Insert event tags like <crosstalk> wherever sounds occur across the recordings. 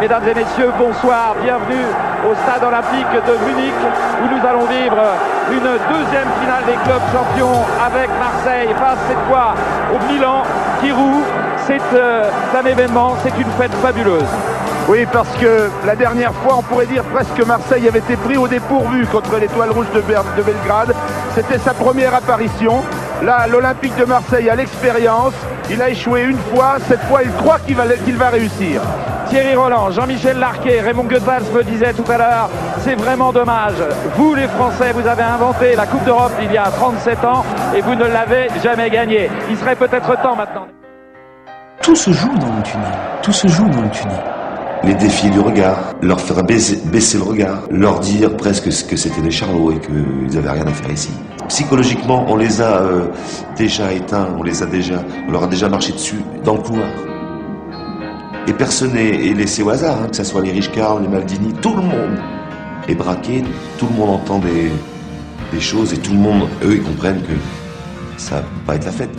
Mesdames et messieurs, bonsoir, bienvenue au stade olympique de Munich où nous allons vivre une deuxième finale des clubs champions avec Marseille face cette fois au Milan qui roule. C'est euh, un événement, c'est une fête fabuleuse. Oui, parce que la dernière fois, on pourrait dire presque Marseille avait été pris au dépourvu contre l'étoile rouge de, de Belgrade. C'était sa première apparition. Là, l'Olympique de Marseille a l'expérience. Il a échoué une fois. Cette fois, il croit qu'il va réussir. Thierry Roland, Jean-Michel Larquet, Raymond Goethals me disait tout à l'heure, c'est vraiment dommage. Vous les Français, vous avez inventé la Coupe d'Europe il y a 37 ans et vous ne l'avez jamais gagnée. Il serait peut-être temps maintenant. Tout se joue dans le tunnel. Tout se joue dans le tunnel les défier du regard, leur faire baisser, baisser, le regard, leur dire presque que c'était des charlots et qu'ils n'avaient rien à faire ici. Psychologiquement, on les a euh, déjà éteints, on les a déjà, on leur a déjà marché dessus dans le couloir. Et personne n'est laissé au hasard, hein, que ce soit les Richcard, les Maldini, tout le monde est braqué, tout le monde entend des, choses et tout le monde, eux, ils comprennent que ça va pas être la fête.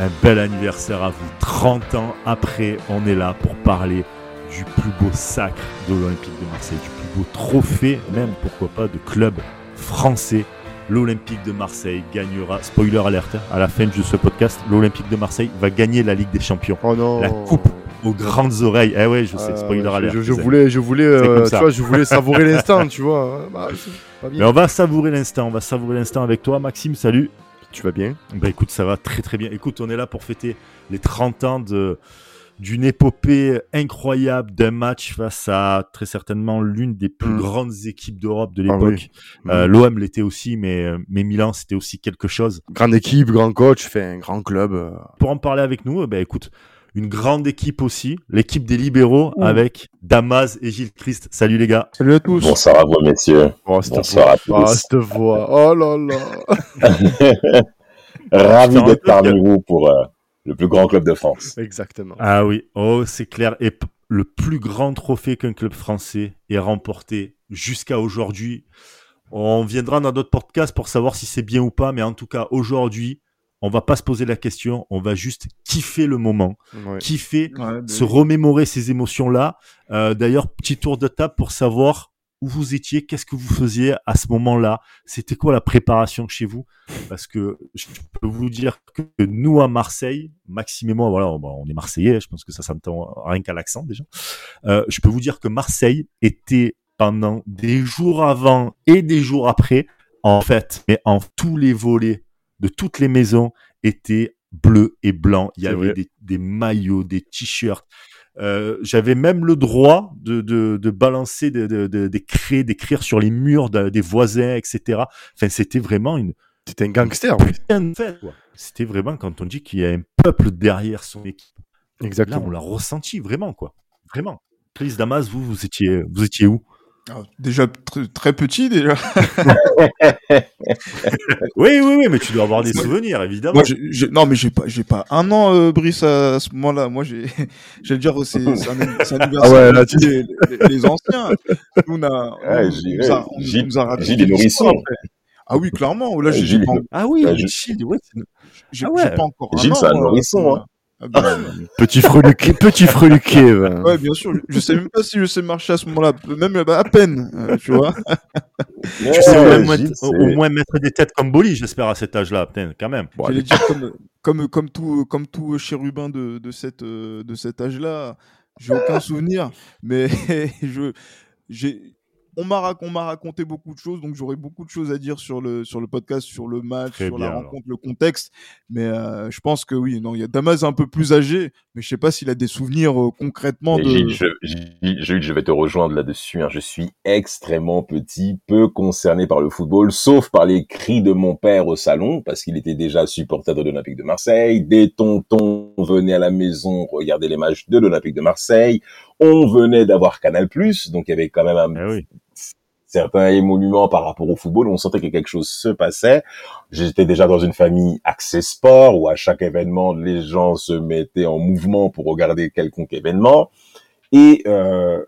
Un bel anniversaire à vous. 30 ans après, on est là pour parler du plus beau sacre de l'Olympique de Marseille, du plus beau trophée, même pourquoi pas, de club français. L'Olympique de Marseille gagnera, spoiler alerte, à la fin de ce podcast, l'Olympique de Marseille va gagner la Ligue des Champions. Oh non. La coupe aux grandes oreilles. Eh ouais, je sais, spoiler alerte. Je, voulais, je voulais, euh, tu vois, je voulais savourer <laughs> l'instant, tu vois. Bah, Mais on va savourer l'instant, on va savourer l'instant avec toi, Maxime. Salut. Tu vas bien? Bah écoute, ça va très très bien. Écoute, on est là pour fêter les 30 ans de d'une épopée incroyable d'un match face à très certainement l'une des plus mm. grandes équipes d'Europe de ah l'époque. Euh, mm. L'OM l'était aussi, mais, mais Milan c'était aussi quelque chose. Grande équipe, grand coach, fait un grand club. Euh. Pour en parler avec nous, bah écoute, une grande équipe aussi, l'équipe des libéraux mm. avec Damas et Gilles Christ. Salut les gars. Salut à tous. Bonsoir à vous messieurs. Oh, Bonsoir à tous. Oh, cette voix. Oh là là. <laughs> Ravi d'être parmi vous pour euh, le plus grand club de France. Exactement. Ah oui, oh c'est clair. Et le plus grand trophée qu'un club français ait remporté jusqu'à aujourd'hui. On viendra dans d'autres podcasts pour savoir si c'est bien ou pas, mais en tout cas aujourd'hui, on va pas se poser la question, on va juste kiffer le moment, kiffer, se remémorer ces émotions-là. Euh, d'ailleurs, petit tour de table pour savoir où vous étiez, qu'est-ce que vous faisiez à ce moment-là, c'était quoi la préparation chez vous? Parce que je peux vous dire que nous à Marseille, Maxime et moi, voilà, on est Marseillais, je pense que ça s'entend rien qu'à l'accent déjà. Euh, je peux vous dire que Marseille était pendant des jours avant et des jours après, en fait, mais en tous les volets de toutes les maisons étaient bleus et blancs. Il y avait des, maillots, des t-shirts. Euh, j'avais même le droit de, de, balancer des craies, d'écrire sur les murs des voisins, etc. Enfin, c'était vraiment une. C'était un gangster. C'était vraiment quand on dit qu'il y a un peuple derrière son équipe. Exactement. Là, on l'a ressenti vraiment, quoi. Vraiment. Chris Damas, vous, vous étiez, vous étiez où? Ah, déjà très petit déjà. <laughs> oui oui oui mais tu dois avoir des souvenirs évidemment. Moi, non mais j'ai pas j'ai pas un an euh, Brice à, ce moment-là. Moi j'ai <laughs> j'allais dire c'est un, un anniversaire ah ouais, là, tu... les, les, anciens. Nous on a ouais, on, a, nous a des nourrissons. Ah oui clairement là j'ai pas... Ah oui Gilles ouais. J'ai ah pas encore Gilles c'est un nourrisson hein. Ah bah, <laughs> petit freluqué, petit freluqué. <laughs> Ouais, bien sûr. Je sais même pas si je sais marcher à ce moment-là, même bah, à peine, euh, tu vois. tu sais au, moins, mettre des têtes comme Boli, j'espère à cet âge-là, quand même. Bon, J'allais dire comme, <laughs> comme, comme tout, comme tout chérubin de, de, cette, euh, de cet âge-là, j'ai aucun souvenir, mais je, j'ai, on m'a raconté beaucoup de choses, donc j'aurais beaucoup de choses à dire sur le sur le podcast, sur le match, sur la rencontre, le contexte. Mais euh, je pense que oui, non, il y a Damas un peu plus âgé, mais je sais pas s'il a des souvenirs euh, concrètement de. Gilles, je, je, vais te rejoindre là-dessus. Hein. Je suis extrêmement petit, peu concerné par le football, sauf par les cris de mon père au salon, parce qu'il était déjà supporter de l'Olympique de Marseille. Des tontons venaient à la maison regarder les matchs de l'Olympique de Marseille. On venait d'avoir Canal+, donc il y avait quand même un, eh certains émoluments par rapport au football, on sentait que quelque chose se passait. J'étais déjà dans une famille axée sport, où à chaque événement, les gens se mettaient en mouvement pour regarder quelconque événement. Et euh,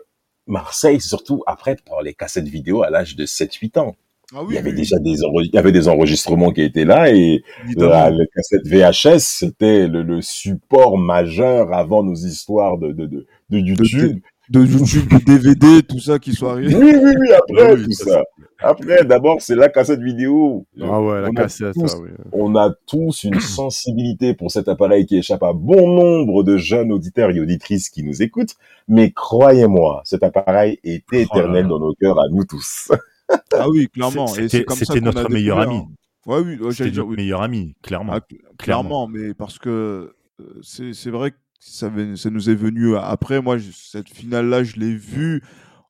Marseille, surtout après, pour les cassettes vidéo à l'âge de 7-8 ans. Ah il y avait oui, déjà des, il y avait des enregistrements qui étaient là et la, le cassette VHS, c'était le, le support majeur avant nos histoires de, de, de, de YouTube. De YouTube, de DVD, tout ça qui sont arrivés. Oui, oui, oui, après Oui, tout ça, ça. Après, d'abord, c'est la cassette vidéo. Ah ouais, la On a cassette, tous- ça, oui. On a tous une sensibilité pour cet appareil qui échappe à bon nombre de jeunes auditeurs et auditrices qui nous écoutent. Mais croyez-moi, cet appareil est Oh éternel dans nos cœurs à nous tous. <laughs> Ah oui, clairement. C'était- notre meilleur ami. Ouais, oui, ouais, j'allais C'était dire, notre oui. meilleur ami, clairement. Ah, cl- clairement, mais parce que euh, c'est c'est vrai que ça, ça nous est venu après. Moi, cette finale-là, je l'ai vue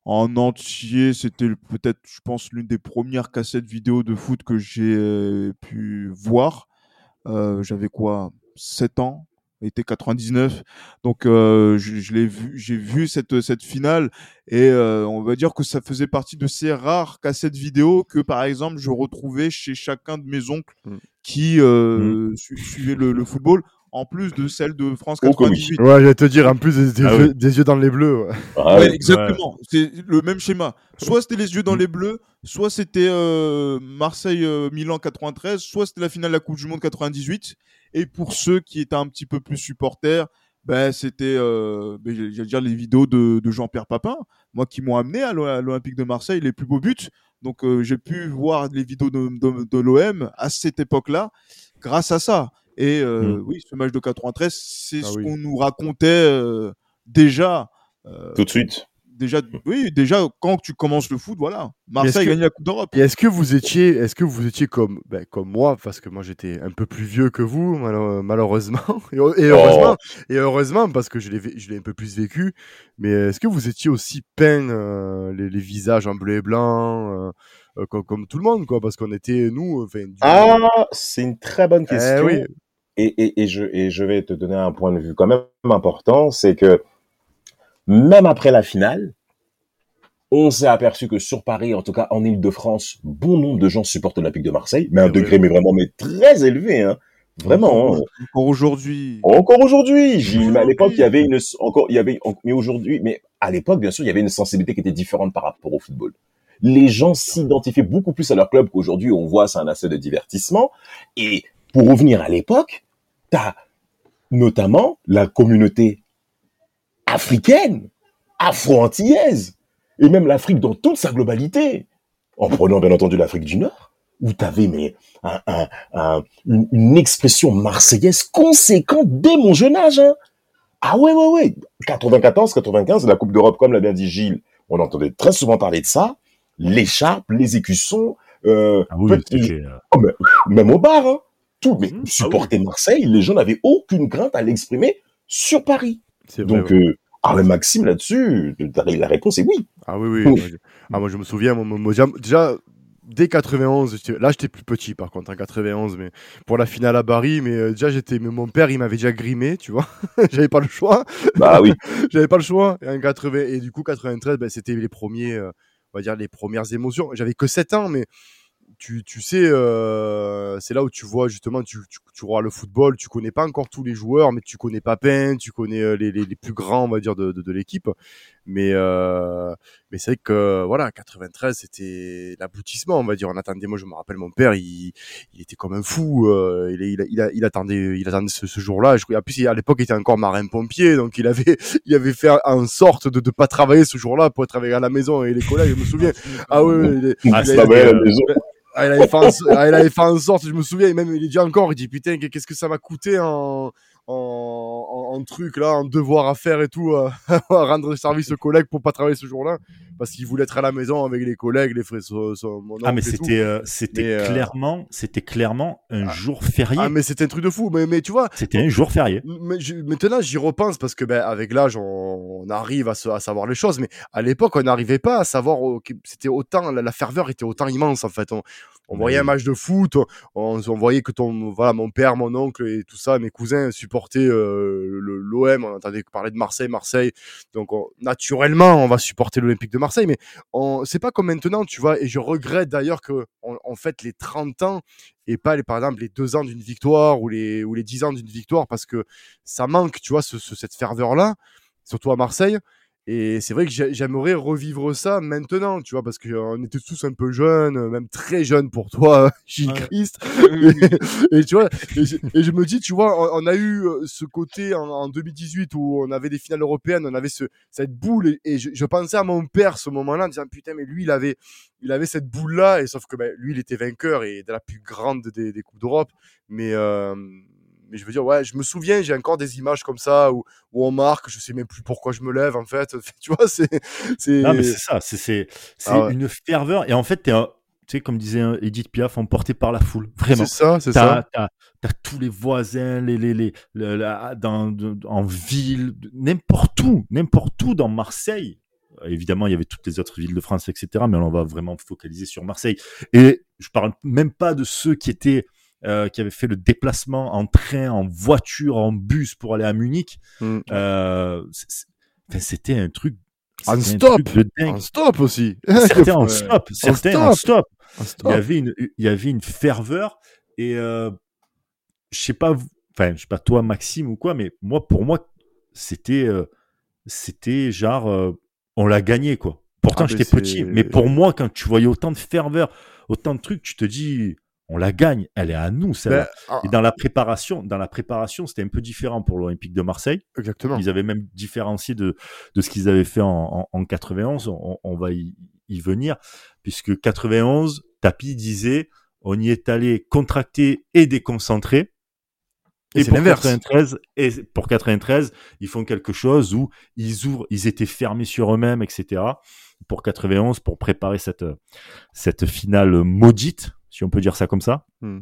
en entier. C'était peut-être, je pense, l'une des premières cassettes vidéo de foot que j'ai euh, pu voir. Euh, J'avais quoi? 7 ans? Été 99 donc euh, je, je l'ai vu j'ai vu cette cette finale et euh, on va dire que ça faisait partie de ces rares cassettes vidéo que par exemple je retrouvais chez chacun de mes oncles Mm. qui euh, su- suivaient le, le football en plus de celle de France Oh, que oui. 98 Ouais, j'allais te dire, en plus des, des Ah yeux, oui. des yeux dans les bleus. ouais. Ah Ouais, exactement. C'est le même schéma. Soit c'était les yeux dans Mm. les bleus, soit c'était euh, Marseille-Milan 93, soit c'était la finale de la Coupe du Monde 98. Et pour ceux qui étaient un petit peu plus supporters, ben, c'était euh, ben, j'allais dire les vidéos de, de Jean-Pierre Papin, moi qui m'ont amené à l'O- à l'Olympique de Marseille les plus beaux buts. Donc euh, j'ai pu voir les vidéos de, de, de l'OM à cette époque-là grâce à ça. Et euh, oui, ce match de 93, c'est Ah ce oui. qu'on nous racontait euh, déjà. euh, Tout de suite. déjà, oui, déjà quand tu commences le foot, voilà, Marseille gagne la Coupe d'Europe. Et est-ce que vous étiez, est-ce que vous étiez comme, ben, comme moi, parce que moi j'étais un peu plus vieux que vous, malheureusement, <laughs> et, et heureusement, et heureusement parce que je l'ai, vé- je l'ai un peu plus vécu. Mais est-ce que vous étiez aussi peint les, les visages en bleu et blanc, comme, comme tout le monde, quoi, parce qu'on était nous, enfin. du- Ah, c'est une très bonne Eh question. oui. Et, et, et, je, et je vais te donner un point de vue quand même important, c'est que même après la finale, on s'est aperçu que sur Paris, en tout cas en Ile-de-France, bon nombre de gens supportent l'Olympique de Marseille, mais un vrai. degré mais vraiment mais très élevé, hein. Vraiment. hein. Encore aujourd'hui. Encore aujourd'hui, à l'époque, il y avait une, encore, il y avait, mais aujourd'hui, mais à l'époque, bien sûr, il y avait une sensibilité qui était différente par rapport au football. Les gens s'identifiaient beaucoup plus à leur club qu'aujourd'hui, on voit, c'est un asset de divertissement. Et pour revenir à l'époque, t'as notamment la communauté africaine, afro-antillaise, et même l'Afrique dans toute sa globalité, en prenant bien entendu l'Afrique du Nord, où t'avais mais un, un, un- une, expression marseillaise conséquente dès mon jeune âge. Hein. Ah ouais, ouais, ouais. 94, 95, la Coupe d'Europe, comme l'a bien dit Gilles, on entendait très souvent parler de ça. L'écharpe, les écussons, euh, Ah oui, euh, oh, mais, même au bar, hein. Tout, mais Mmh, ah supporter Marseille, les gens n'avaient aucune crainte à l'exprimer sur Paris. Vrai, Donc, ouais. euh, ah Maxime, là-dessus, la réponse est oui. Ah oui, oui. Ouf. moi, <laughs> je, ah, moi, je me souviens, moi, moi, déjà, dès 91, j'étais- là j'étais plus petit par contre en 91, mais pour la finale à Paris, mais euh, déjà j'étais, mais mon père il m'avait déjà grimé, tu vois, <laughs> j'avais pas le choix, Bah oui. <laughs> j'avais pas le choix. Et, en 80, et du coup 93, ben, c'était les premiers, euh, on va dire les premières émotions. J'avais que 7 ans, mais tu, tu sais, euh, c'est là où tu vois justement, tu, tu, tu vois le football, tu connais pas encore tous les joueurs, mais tu connais Papin, tu connais euh, les, les, les plus grands, on va dire, de, de, de l'équipe. Mais, euh, mais c'est vrai que voilà, 93, c'était l'aboutissement, on va dire. On attendait, moi je me rappelle, mon père, il, il était comme un fou. euh, il, il, il, il attendait, il attendait ce, ce jour-là. En plus, à l'époque, il était encore marin-pompier, donc il avait, <laughs> il avait fait en sorte de ne pas travailler ce jour-là pour travailler à la maison et les collègues. Je me souviens. <laughs> Ah oui, oui, il est- Ah, il a- va, euh, la maison. Ah, il avait fait en, sorte, je me souviens, même il dit encore, il dit putain, qu'est-ce que ça m'a coûté en, en, en, en truc là, en devoir à faire et tout, euh, <laughs> à rendre service aux collègues pour pas travailler ce jour-là, parce qu'il voulait être à la maison avec les collègues, les frères, son, son- mon Ah mais c'était euh, c'était euh, clairement c'était clairement un ah, jour férié. Ah mais c'était un truc de fou, mais, mais tu vois, C'était un jour férié. mais je- maintenant j'y repense parce que ben, avec l'âge on, on arrive à, se- à savoir les choses, mais à l'époque on n'arrivait pas à savoir, c'était autant, la, la ferveur était autant immense en fait. On, on voyait un match de foot, on, on voyait que ton, voilà, mon père, mon oncle et tout ça, mes cousins supportaient euh, l'OM, on entendait parler de Marseille, Marseille. Donc on- naturellement, on va supporter l'Olympique de Marseille, mais c'est pas comme maintenant, tu vois. Et je regrette d'ailleurs que on, on fête les 30 ans et pas les, par exemple les deux ans d'une victoire ou les ou les 10 ans d'une victoire parce que ça manque, tu vois, ce, ce- cette ferveur là, surtout à Marseille. Et c'est vrai que j'ai- j'aimerais revivre ça maintenant, tu vois, parce qu'on était tous un peu jeunes, euh, même très jeunes pour toi, <laughs> Gilles Ouais. Christ. <laughs> et, <laughs> et tu vois, et je, et je me dis, tu vois, on, on a eu euh, ce côté en, en 2018 où on avait des finales européennes, on avait ce, cette boule, et, et je, je pensais à mon père ce moment-là en disant, putain, mais lui, il avait, il avait cette boule-là, et sauf que ben, lui, il était vainqueur et de la plus grande des, des Coupes d'Europe. Mais, euh, mais je veux dire, ouais, je me souviens, j'ai encore des images comme ça où, où on marque, je sais même plus pourquoi je me lève, en fait. <laughs> Tu vois, c'est. c'est- Non, mais c'est ça, c'est Ah ouais. une ferveur. Et en fait, un- tu sais, comme disait euh, Edith Piaf, emporté par la foule. Vraiment. C'est ça, c'est ça. T'as, t'as tous les voisins, les, les, les, le- la- dans, en ville, n'importe où, n'importe où dans Marseille. Évidemment, il y avait toutes les autres villes de France, etc. Mais on va vraiment focaliser sur Marseille. Et je parle même pas de ceux qui étaient, euh, qui avaient fait le déplacement en train, en voiture, en bus pour aller à Munich. Mm. Euh, c'était un truc. En un stop. truc de dingue. En stop aussi. Certains <laughs> en stop, certains en stop. En Il y avait une, il y avait une ferveur et euh, je sais pas, enfin, je sais pas toi Maxime ou quoi, mais moi pour moi c'était, euh, c'était genre, euh, on l'a gagné quoi. Pourtant Ah, j'étais petit, mais pour moi quand tu voyais autant de ferveur, autant de trucs, tu te dis, on la gagne, elle est à nous celle-là. Ben, ah, Et dans la préparation, dans la préparation, c'était un peu différent pour l'Olympique de Marseille. exactement. Ils avaient même différencié de, de ce qu'ils avaient fait en, en, en 91. On, on va y, y venir, puisque 91, Tapi disait, on y est allé contracté et déconcentré. Et pour l'inverse. 93, et pour 93, ils font quelque chose où ils ouvrent, ils étaient fermés sur eux-mêmes, etc. Pour 91, pour préparer cette, cette finale maudite, si on peut dire ça comme ça. Hmm.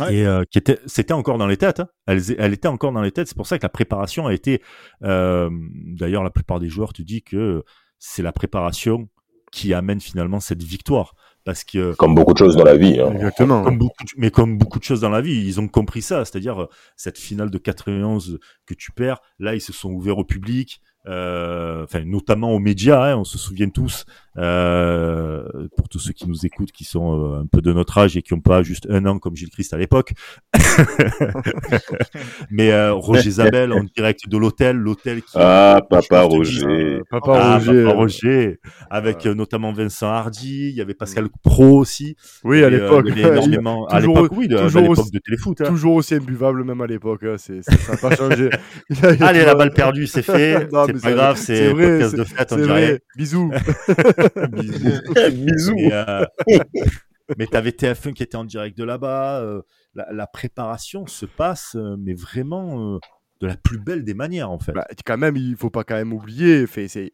Ouais. Et euh, qui était, c'était encore dans les têtes. hein. Elle, elle était encore dans les têtes. C'est pour ça que la préparation a été. euh, D'ailleurs, la plupart des joueurs te disent que c'est la préparation qui amène finalement cette victoire, parce que Comme beaucoup de choses dans la vie. Hein. Exactement. comme beaucoup, de- mais comme beaucoup de choses dans la vie, ils ont compris ça. C'est-à-dire, cette finale de 91 que tu perds, là, ils se sont ouverts au public, euh, enfin, notamment aux médias, hein, on se souvient tous, euh, pour tous ceux qui nous écoutent, qui sont euh, un peu de notre âge et qui n'ont pas juste un an comme Gilles Christ à l'époque. <laughs> mais euh, Roger Zabel en direct de l'hôtel, l'hôtel qui... Ah, papa dis, Roger. Papa Ah, Roger. Papa Roger, avec euh, notamment Vincent Hardy, il y avait Pascal Pro aussi. Oui, à Et, l'époque. énormément- <laughs> à toujours- l'époque, oui, de- à toujours l'époque aussi- de téléfoot. hein. Toujours aussi imbuvable, même à l'époque. hein, c'est- ça n'a pas changé. <laughs> Allez, la toujours- balle perdue, c'est fait. Non, c'est pas c'est- grave, c'est c'est vrai, podcast de fête, on C'est dirait. vrai. <laughs> Bisous. Euh, mais t'avais TF1 qui était en direct de là-bas. euh, la, la préparation se passe, euh, mais vraiment de la plus belle des manières, en fait. Bah, quand même, il faut pas quand même oublier. fait- C'est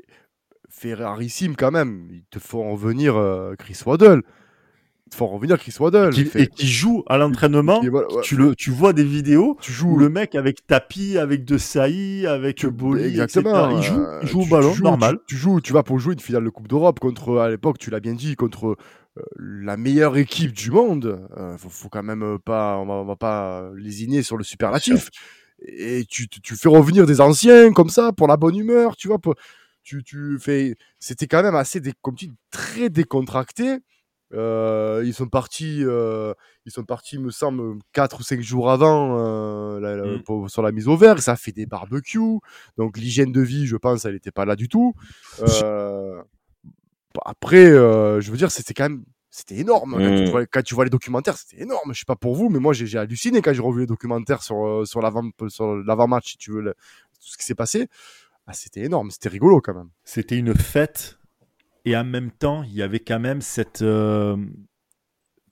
fait rarissime quand même. Ils te font revenir Chris Waddle. Font revenir Chris Waddle. Qui- et qui joue à l'entraînement. Et voilà, ouais. Tu, le, tu vois des vidéos Tu où joues le mec avec tapis, avec De Sailly, avec Boli, Exactement. etc., il joue, euh, il joue au ballon, tu joues- normal. Tu, joues, tu vas pour jouer une finale de Coupe d'Europe contre, à l'époque, tu l'as bien dit, contre euh, la meilleure équipe du monde. Euh, faut, faut quand même euh, pas, on va, on va pas lésiner sur le superlatif. Et tu, tu, fais revenir des anciens comme ça pour la bonne humeur, tu vois. pour- tu, tu fais, c'était quand même assez, dé- comme tu dis, très décontracté. Euh, ils sont partis, euh, ils sont partis, me semble, 4 ou 5 jours avant euh, la- la- Mm. pour- sur la mise au vert. Ça a fait des barbecues. Donc l'hygiène de vie, je pense, elle n'était pas là du tout. Euh, après, euh, je veux dire, c'était quand même, c'était énorme. Quand, tu Mm. vois, quand tu vois les documentaires, c'était énorme. Je sais pas pour vous, mais moi j'ai halluciné quand j'ai revu les documentaires sur sur l'avant sur l'avant-match, si tu veux, le- tout ce qui s'est passé. Ah, c'était énorme, c'était rigolo quand même. C'était une fête et en même temps, il y avait quand même cette euh,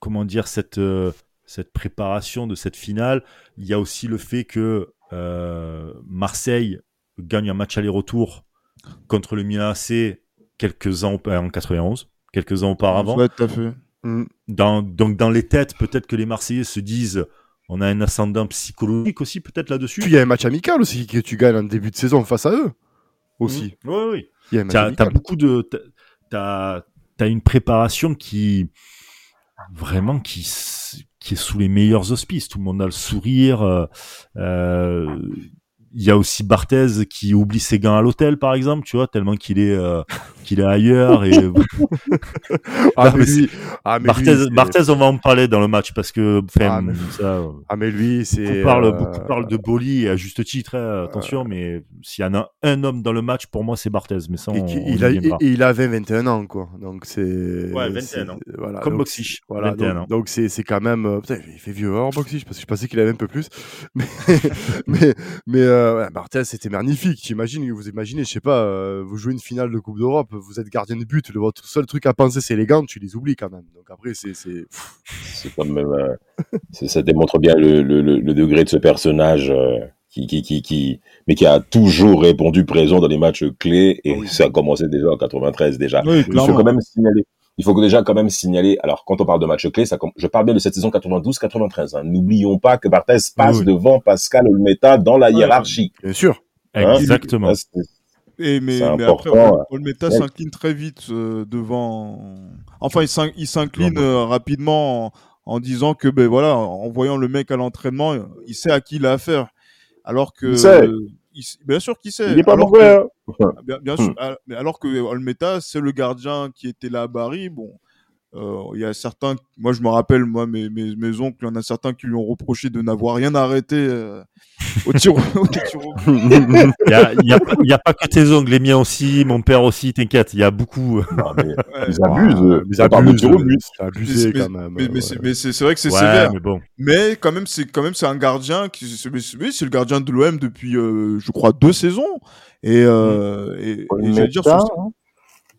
comment dire cette euh, cette préparation de cette finale. Il y a aussi le fait que euh, Marseille gagne un match aller-retour contre le Milan AC quelques ans en 91, quelques ans auparavant. Ouais, tout à fait. Mm. Dans, donc dans les têtes, peut-être que les Marseillais se disent, on a un ascendant psychologique aussi peut-être là-dessus. Il y a un match amical aussi que tu gagnes en début de saison face à eux aussi. Oui, oui. Match T'as as beaucoup de, t'as- as une préparation qui vraiment qui qui est sous les meilleurs auspices. Tout le monde a le sourire. euh, euh, Il y a aussi Barthez qui oublie ses gants à l'hôtel, par exemple, tu vois, tellement qu'il est euh, qu'il est ailleurs. Et... <laughs> Ah, Non, mais lui, ah, mais Barthez, lui, Barthez, on va en parler dans le match parce que enfin, Ah, mais- ça, euh, Ah, mais lui, c'est. beaucoup, euh, beaucoup parlent de Boli et à juste titre, hein, attention, mais s'il y en a un homme dans le match, pour moi, c'est Barthez. Mais ça, et on, on il, a, et il avait 21 ans, quoi. Donc c'est. Ouais, 21 c'est- ans. Voilà, Comme Boxich, Voilà, 21 donc- ans. donc c'est c'est quand même. euh, putain, il fait vieux alors, Boxich, parce que je pensais qu'il avait un peu plus. <laughs> Mais, <laughs> mais, mais euh, ouais, Barthez, c'était magnifique. T'imagines, vous imaginez, je sais pas, euh, vous jouez une finale de Coupe d'Europe, vous êtes gardien de but, le, votre seul truc à penser, c'est les gants, tu les oublies quand même. Donc après, c'est. c'est- quand même, euh, ça démontre bien le, le, le, le degré de ce personnage euh, qui, qui, qui, qui, mais qui a toujours répondu présent dans les matchs clés et Ah oui. ça a commencé déjà en 93 déjà. Oui, Il faut quand même signaler. Il faut que déjà quand même signaler. Alors, quand on parle de matchs clés, ça, je parle bien de cette saison 92-93. Hein. N'oublions pas que Barthez passe Oui. devant Pascal Olmeta dans la Ouais. hiérarchie. Bien sûr. Hein? Exactement. C'est- Et mais, mais après, ouais. Olmeta Ouais. s'incline très vite euh, devant. Enfin, il s'in- il s'incline euh, rapidement en, en disant que, ben voilà, en voyant le mec à l'entraînement, il sait à qui il a affaire. Alors que. Il sait. il bien sûr qu'il sait. Il est pas mauvais. que- hein. <laughs> Bien, bien Hmm. sûr. Mais alors que Olmeta, c'est le gardien qui était là à Bari. Bon, euh, il y a certains. Moi, je me rappelle, moi, mes, mes, mes oncles, il y en a certains qui lui ont reproché de n'avoir rien arrêté euh, au but. <laughs> <laughs> Il n'y a, il y a, pas- il y a pas que tes ongles, les miens aussi, mon père aussi, t'inquiète, il y a beaucoup. Non, mais <laughs> Ouais. ils abusent. Ah, Ils abusent. au but. C'est abusé Mais- quand même. Mais, ouais. c'est- mais c'est c'est vrai que c'est Ouais, sévère. mais bon. Mais quand même, c'est quand même c'est un gardien qui, c'est le gardien de l'OM depuis, euh, je crois, deux saisons. Et, euh, et, et j'allais dire, sur-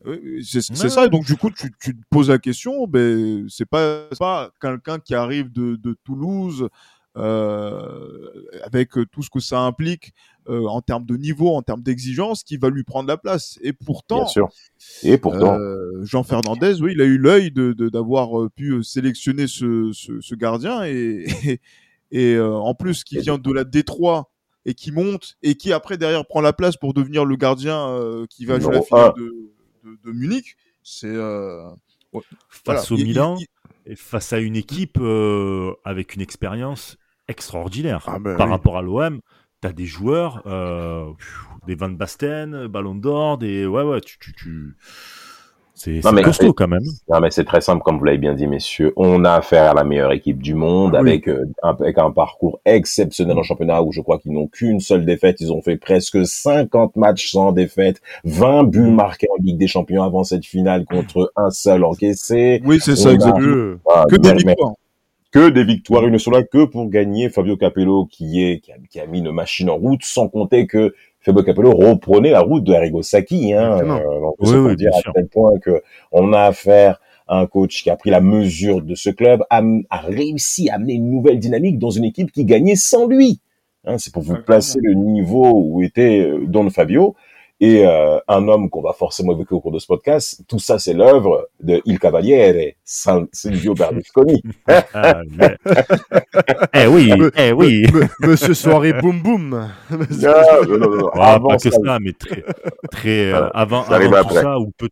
oui, c'est Ouais. ça. Et donc du coup, tu, tu te poses la question. Ben, c'est pas, pas quelqu'un qui arrive de, de Toulouse euh, avec euh, tout ce que ça implique euh, en termes de niveau, en termes d'exigence, qui va lui prendre la place. Et pourtant, Bien sûr. Et pourtant, euh, Jean Fernandez, oui, il a eu l'œil de de- d'avoir euh, pu euh, sélectionner ce, ce, ce gardien et et, <laughs> et, euh, en plus qui vient de la Détroit et qui monte et qui après derrière prend la place pour devenir le gardien euh, qui va jouer la finale de, de, de Munich. C'est euh, Face voilà. au Il- il- Milan, il- et face à une équipe euh, avec une expérience extraordinaire Ah ben par oui. rapport à l'OM. T'as des joueurs, euh, des Van Basten, Ballon d'Or, des ouais ouais, tu tu, tu... c'est costaud quand même. Non, mais c'est très simple, comme vous l'avez bien dit, messieurs. On a affaire à la meilleure équipe du monde, Oui. avec, euh, un, avec un parcours exceptionnel en championnat, où je crois qu'ils n'ont qu'une seule défaite. Ils ont fait presque 50 matchs sans défaite, 20 buts marqués en Ligue des Champions avant cette finale contre un seul encaissé. oui, c'est ça exactement. Dieu. Ah, Que des victoires. Que des victoires. Ils ne sont là que pour gagner Fabio Capello, qui est, qui a, qui a mis une machine en route, sans compter que Fabio Capello reprenait la route de Arrigo Sacchi, hein. Euh, donc, Oui, c'est pour oui, dire à sûr. tel point que on a affaire à un coach qui a pris la mesure de ce club, a, a réussi à amener une nouvelle dynamique dans une équipe qui gagnait sans lui. Hein, c'est pour vous placer le niveau où était euh, Don Fabio. Et euh, un homme qu'on va forcément évoquer au cours de ce podcast, tout ça c'est l'œuvre de Il Cavaliere, San- Silvio <laughs> Berlusconi. Ah, mais- eh oui, Me- eh oui. Me- Monsieur Soirée Boum Boum. <laughs> Non, non, non, non. Ouais, Avant pas que ça, ça, mais très, très euh, avant, Ça avant tout après. ça, ou peut,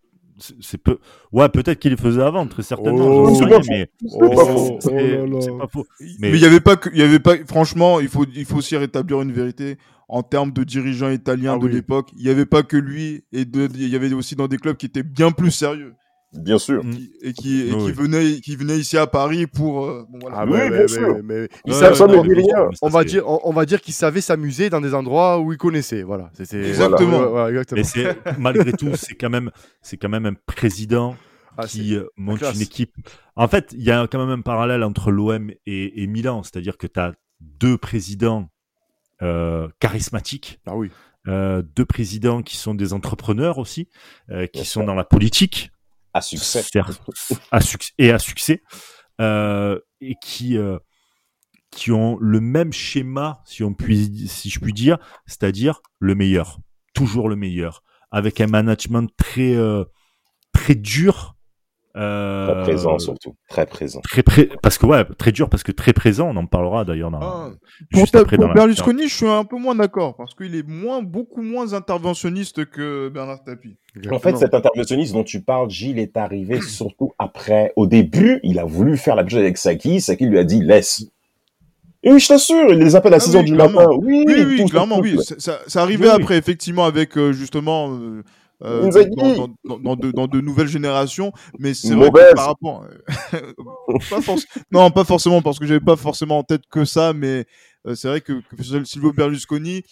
c'est peu, ouais, peut-être qu'il le faisait avant, très certainement. Oh, c'est pas mais C'est Oh, pas faux. oh pas. Mais Mais- il y avait pas que, il y avait pas, franchement, il faut, il faut aussi rétablir une vérité en termes de dirigeants italiens Ah de oui. l'époque. Il y avait pas que lui et il y avait aussi dans des clubs qui étaient bien plus sérieux Bien sûr. Mm. qui- et qui, et Oui. qui venaient, qui venaient ici à Paris pour, euh, bon, voilà. Ah, Oui, bien mais- sûr. mais- il Ouais, ouais, rien. on va dire, on, on va dire qu'il savait s'amuser dans des endroits où il connaissait. Voilà. Exactement. Exactement. <laughs> Mais malgré tout, c'est quand même, c'est quand même un président Ah, qui euh, monte classe. une équipe. En fait, il y a quand même un parallèle entre l'OM et, et Milan, c'est-à-dire que tu as deux présidents euh, charismatiques, Ah oui. euh, deux présidents qui sont des entrepreneurs aussi, euh, qui sont dans la politique, À succès. à et à succès, euh, et qui euh, qui ont le même schéma, si on puis, si je puis dire, c'est-à-dire le meilleur, toujours le meilleur, avec un management très euh, très dur. Euh, Très présent, surtout. Très présent. Très pré- parce que ouais, très dur parce que très présent. On en parlera d'ailleurs dans, Ah, Pour, juste ta- après pour dans la- Berlusconi, je suis un peu moins d'accord parce qu'il est moins, beaucoup moins interventionniste que Bernard Tapie. En fait, cet interventionniste dont tu parles, Gilles, est arrivé <clears throat> surtout après. Au début, il a voulu faire la même chose avec Saki. Saki lui a dit laisse. Et oui, je t'assure, il les appelle à Ah 6 heures oui, du matin. Oui, Oui, oui, clairement, tout, oui. Ça, ça, arrivait Oui, oui. après, effectivement, avec euh, justement euh, euh, dans, dans, dans, dans de, dans de nouvelles générations, mais c'est vrai que par rapport, <laughs> pas non, pas forcément parce que j'avais pas forcément en tête que ça, mais euh, c'est vrai que, que Silvio Berlusconi,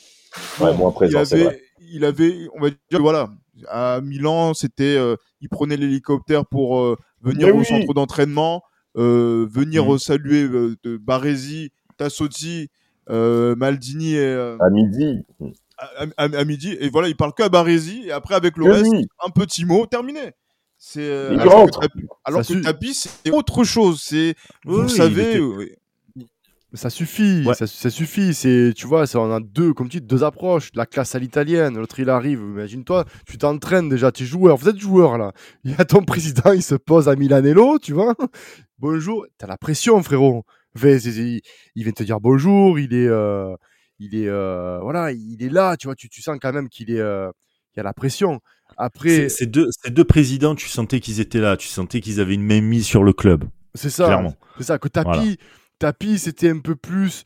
Ouais, bon, moins il avait, vrai. il avait, on va dire, voilà, à Milan, c'était, euh, il prenait l'hélicoptère pour venir Mais au oui. centre d'entraînement, venir euh, saluer de Baresi, Tassotti, Maldini et, À midi. À, à- à midi et voilà il parle que à Baresi et après avec le reste oui. un petit mot terminé c'est euh, Il alors que rentre. Tapi, alors Ça que su- Tapi, c'est autre chose c'est Oui, vous oui, il savez était- Ça suffit, Ouais. ça, ça suffit. C'est, tu vois, ça, on a deux, comme tu dis, deux approches. La classe à l'italienne, l'autre il arrive. Imagine-toi, tu t'entraînes déjà, tu es joueur. Vous êtes joueur là. Il y a ton <laughs> président, il se pose à Milanello, tu vois. Bonjour, t'as la pression, frérot. C'est- il vient te dire bonjour. Il est, euh, il est, euh, voilà, il est là. Tu vois, tu, tu sens quand même qu'il est, euh, il y a la pression. Après, Ces deux, ces deux présidents, tu sentais qu'ils étaient là, tu sentais qu'ils avaient une main mise sur le club. C'est ça. Clairement. C'est ça. Que Tapi, Voilà. Tapi, c'était un peu plus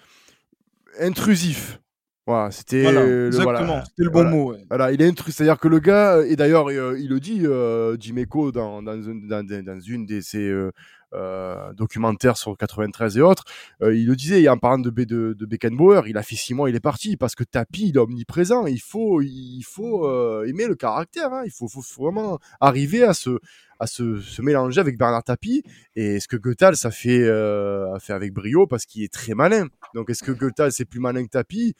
intrusif. Voilà, c'était voilà le- exactement voilà. c'était le bon Voilà. mot ouais. Voilà, il est intrus. C'est-à-dire que le gars, et d'ailleurs, euh, il le dit, euh, Jiméco, dans, dans, une- dans, dans une de ses euh, euh, documentaires sur 93 et autres, euh, il le disait, en parlant de, Be- de, Beckenbauer, il a fait six mois, il est parti, parce que Tapi, il est omniprésent. Il faut, il faut euh, aimer le caractère. hein. Il faut, vraiment arriver à se, à se, mélanger avec Bernard Tapie. Et ce que Goethals a fait, euh, a fait avec brio, parce qu'il est très malin? Donc, est-ce que Goethals est plus malin que Tapi?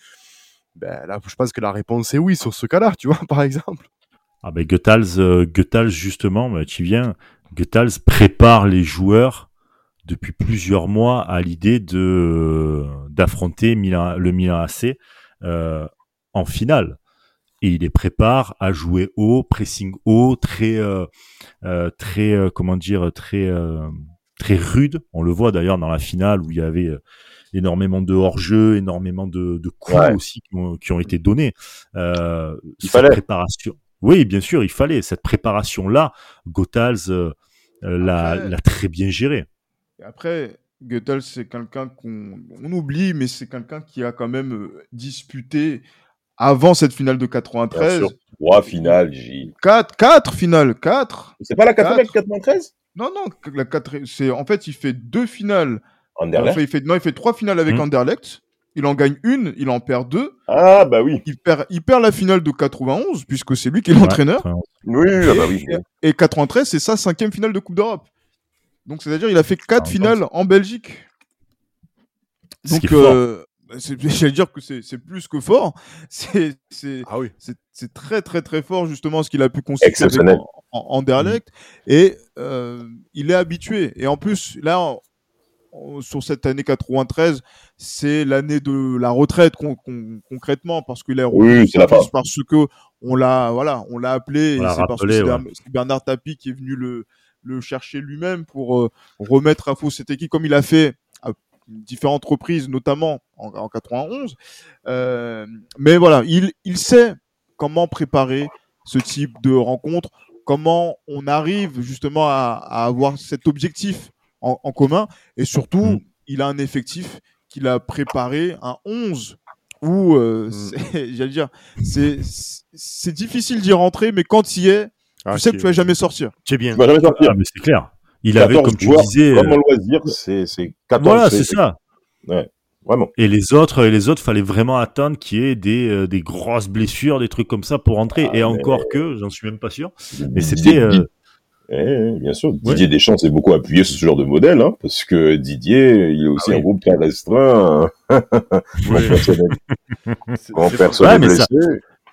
Ben, là, je pense que la réponse est oui sur ce cas-là, tu vois, <laughs> par exemple. Ah ben Goethals, Goethals, justement, tu viens, Goethals prépare les joueurs depuis plusieurs mois à l'idée de d'affronter le Milan AC euh, en finale. Et il les prépare à jouer haut, pressing haut, très, euh, euh, très, comment dire, très, très rude. On le voit d'ailleurs dans la finale où il y avait énormément de hors-jeu, énormément de, de coups Ouais. aussi qui ont, qui ont été donnés. Euh, Il fallait. préparation. Oui, bien sûr, il fallait cette préparation-là. Gothals euh, euh, l'a très bien gérée. Après Goethals c'est quelqu'un qu'on on oublie mais c'est quelqu'un qui a quand même euh, disputé avant cette finale de Bien 93 sûr. Trois finales, J. 4 4 finales 4 C'est pas la 80 Quatre. 93 non non la quatre c'est en fait il fait deux finales Anderlecht. Enfin, il fait non il fait trois finales avec Mhm. Anderlecht il en gagne une il en perd deux Ah, bah oui. il perd, il perd la finale de 91, puisque c'est lui qui est Ouais, l'entraîneur. enfin, Oui, ah bah oui. Et 93, c'est sa cinquième finale de Coupe d'Europe. Donc, c'est-à-dire, il a fait quatre Ah, finales en Belgique. Donc, euh, c'est- <laughs> j'allais dire que c'est c'est plus que fort. <laughs> C'est c'est- Ah oui. c'est- très, très, très fort, justement, ce qu'il a pu constituer en, en. Et euh, il est habitué. Et en plus, là, sur cette année 93, c'est l'année de la retraite con- con- concrètement parce qu'il est Oui, c'est la fin. parce que on l'a voilà on l'a appelé On c'est parce que c'est ouais. Bernard Tapie qui est venu le le chercher lui-même pour euh, remettre à flot cette équipe comme il a fait à différentes reprises notamment en, en 91 Euh, mais voilà il il sait comment préparer ce type de rencontre comment on arrive justement à, à avoir cet objectif en, en commun et surtout Mm. il a un effectif qu'il a préparé un 11 où euh, Mm. c'est- <laughs> j'allais dire c'est c'est difficile d'y rentrer mais quand il y es Ah, tu sais que tu vas jamais sortir C'est bien. Tu vas jamais sortir. Ah, mais c'est clair. Il avait, 14 comme tu joueurs, disais, Comme euh, en loisir, c'est c'est 14. voilà, c'est ça. Vraiment. Et les autres, et les autres, fallait vraiment attendre qu'il y ait des, euh, des grosses blessures, des trucs comme ça pour entrer. Ah, et mais- encore que, j'en suis même pas sûr. Mais c'était, euh, Eh, eh, bien sûr, Didier Deschamps s'est beaucoup appuyé sur ce genre de modèle, hein, parce que Didier, il est aussi Ah oui. un groupe très restreint. hein. <laughs> <laughs> Ça- blessé.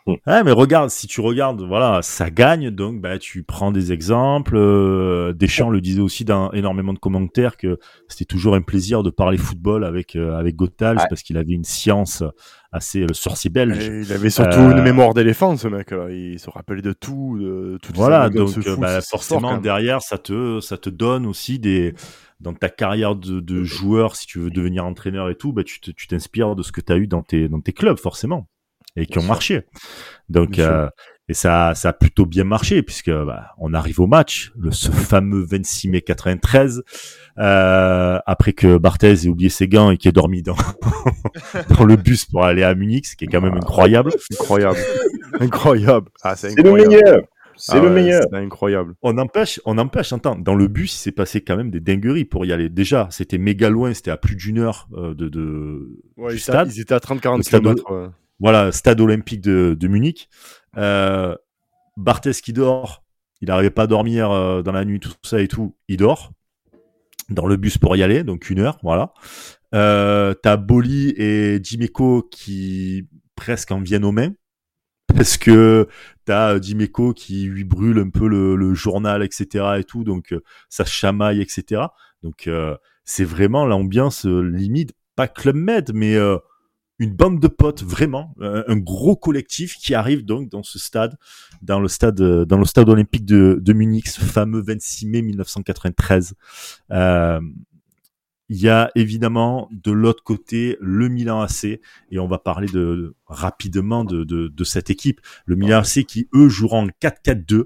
<laughs> Ouais, mais regarde, si tu regardes, voilà, ça gagne, donc bah tu prends des exemples. Euh, Deschamps le disait aussi dans énormément de commentaires que c'était toujours un plaisir de parler football avec euh, avec Gothals Ouais. parce qu'il avait une science assez le sorcier belge. Et il avait surtout Euh, une mémoire d'éléphant, ce mec. Là. Il se rappelait de tout, de toutes Voilà, donc euh, bah, forcément derrière ça te ça te donne aussi des dans ta carrière de, de <laughs> joueur si tu veux devenir entraîneur et tout, bah tu t'inspires de ce que tu as eu dans tes dans tes clubs forcément et qui ont marché. Donc euh, et ça ça a plutôt bien marché puisque bah, on arrive au match, le ce fameux 26 mai 93 euh, après que Barthez ait oublié ses gants et qu'il ait dormi dans <laughs> dans le bus pour aller à Munich, ce qui est quand même incroyable. Incroyable. <laughs> incroyable. Ah, c'est C'est le meilleur. C'est Ah le ouais, meilleur. C'est incroyable. On empêche, on empêche, entends, dans le bus, il s'est passé quand même des dingueries pour y aller. Déjà, c'était méga loin, c'était à plus d'une heure euh, de, de Ouais, du ils, étaient, stade. ils étaient à 30-40 Le stade km. ouais. Voilà, stade olympique de, de Munich. Euh, qui dort, il n'arrivait pas à dormir euh, dans la nuit, tout ça et tout, il dort dans le bus pour y aller, donc une heure, voilà. Euh, T'as Boli et Dimeco qui presque en viennent aux mains parce que t'as euh, Dimeco qui lui brûle un peu le, le journal, etc. et tout, donc euh, ça chamaille, etc. Donc euh, c'est vraiment l'ambiance euh, limite, pas Club Med, mais euh, une bande de potes, vraiment, un, un gros collectif qui arrive donc dans ce stade, dans le stade, euh, dans le stade olympique de, de Munich, ce fameux 26 mai 1993. Euh, il y a évidemment de l'autre côté le Milan AC et on va parler de rapidement de, de, de cette équipe. Le Milan AC qui eux joueront en 4-4-2 euh,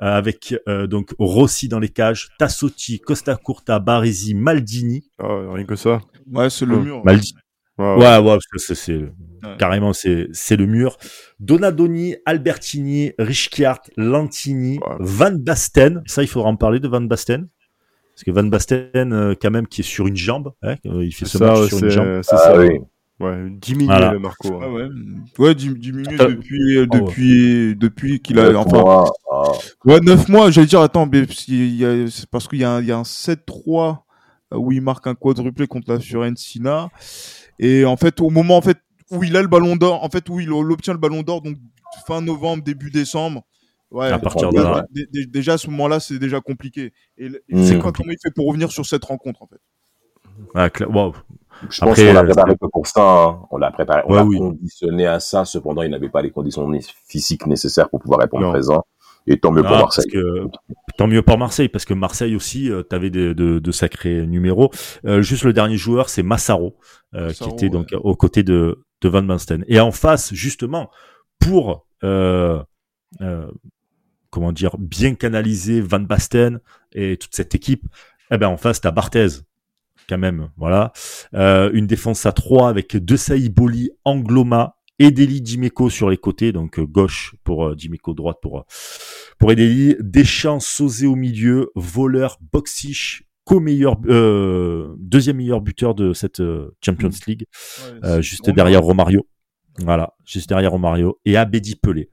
avec euh, donc Rossi dans les cages, Tassotti, Costa Curta, Baresi, Maldini. Ah, rien que ça. Ouais, c'est le Hum. mur. Maldi- Ouais, Ouais, ouais, c'est, Ouais. carrément c'est c'est le mur. Donadoni, Albertini, Richkiart, Lantini, Ouais. Van Basten. Ça, il faudra en parler de Van Basten. Parce que Van Basten, euh, quand même, qui est sur une jambe, hein, euh, il fait ce ça, match ouais, sur une jambe. c'est Ah ça. oui. Ouais, diminué Voilà. le Marco. Ah hein. ouais, ouais, dim- diminué depuis, euh, Oh, ouais. depuis, depuis qu'il a, enfin, mois, ah. ouais, 9 mois, j'allais dire, attends, mais parce qu'il y a- c'est parce qu'il y a un, il y a un 7-3 euh, où il marque un quadruplé contre la Fiorentina. Et en fait, au moment, en fait, où il a le ballon d'or, en fait, où il, obtient le ballon d'or, donc fin novembre, début décembre. Ouais, À partir de déjà- là. à ce moment-là, c'est déjà compliqué. Et, le- et Mm. c'est quand comment il fait pour revenir sur cette rencontre, en fait? Wow. Je pense Après, qu'on l'a euh, préparé que pour ça. hein. On l'a préparé, on Ouais, l'a oui. conditionné à ça. Cependant, il n'avait pas les conditions physiques nécessaires pour pouvoir répondre Non. présent. Et tant mieux pour Ah, Marseille. parce que- tant mieux pour Marseille, parce que Marseille aussi, euh, t'avais des- de, de sacrés numéros. Euh, juste le dernier joueur, c'est Massaro, euh, Massaro, qui était donc ouais. aux côtés de, de Van Basten. Et en face, justement, pour euh, euh, comment dire, bien canaliser Van Basten et toute cette équipe, eh ben en face, t'as Barthez, quand même, voilà. Euh, une défense à 3 avec Desailly, Boli, Angloma, Edeli, Dimeco sur les côtés, donc euh, gauche pour euh, Dimeco, droite pour euh, pour Edeli, Deschamps, Sauzé au milieu, voleur, Boxish, co-meilleur, euh, deuxième meilleur buteur de cette euh, Champions League, Ouais, euh, c'est juste derrière Romario. Voilà, juste derrière Romario et Abedi Pelé.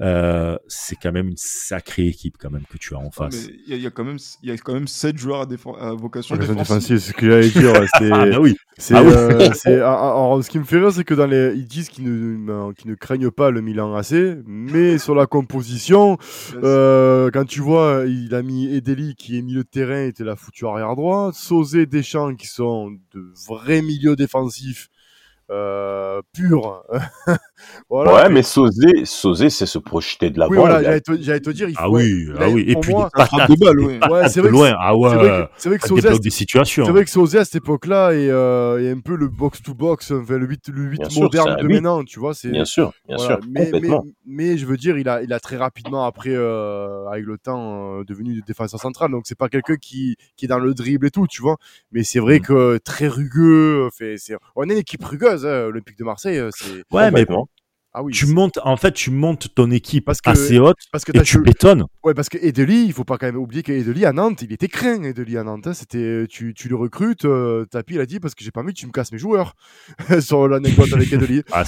Euh, c'est quand même une sacrée équipe quand même que tu as en face. Il y, a- il y a quand même, il y a quand même 7 joueurs à, défense, à vocation défensive. défensive, c'est ce que j'allais dire. <laughs> c'est- Ah bah oui. C'est, Ah oui. euh, c'est- ah, ah, alors, ce qui me fait rire, c'est que dans les, ils disent qu'ils ne, qu'ils ne craignent pas le Milan AC, mais <laughs> sur la composition, euh, quand tu vois, il a mis Edeli qui est milieu de terrain, était la foutue arrière droit, Sauzé, Deschamps qui sont de vrais milieux défensifs, euh, purs. <laughs> voilà. ouais, mais Sauzé, Sauzé, c'est se projeter de l'avant. oui, voilà, le j'allais te, dire, il faut. Ah oui, ah a- oui. Et puis moi, patates, de balle, ouais. Ouais, c'est de vrai que loin. Ah ouais. c'est vrai que, c'est vrai que Ça Sauzé, débloque des situations. C'est vrai que Sauzé à cette époque-là est, euh, est un peu le box-to-box, enfin, le 8, le 8 Bien sûr, moderne c'est de maintenant, tu vois. C'est, Bien sûr, bien voilà. sûr, mais, mais, complètement. mais je veux dire, il a, il a très rapidement, après, euh, avec le temps, euh, devenu défenseur central. Donc, c'est pas quelqu'un qui, qui est dans le dribble et tout, tu vois. Mais c'est vrai Mm. que très rugueux. Fait, c'est... On est une équipe rugueuse, hein, Olympique de Marseille. euh, C'est... Ouais, mais Complètement. Ah oui. tu montes, en fait, tu montes ton équipe Parce que- assez haute Parce que et tu bétonnes. Ouais, parce que Edeli, il faut pas quand même oublier qu'Edeli à Nantes, il était craint, Edeli à Nantes. hein. C'était, tu, tu le recrutes, euh, Tapi il a dit parce que j'ai pas envie que tu me casses mes joueurs. <laughs> Sur l'anecdote avec Edeli. <laughs> Ah,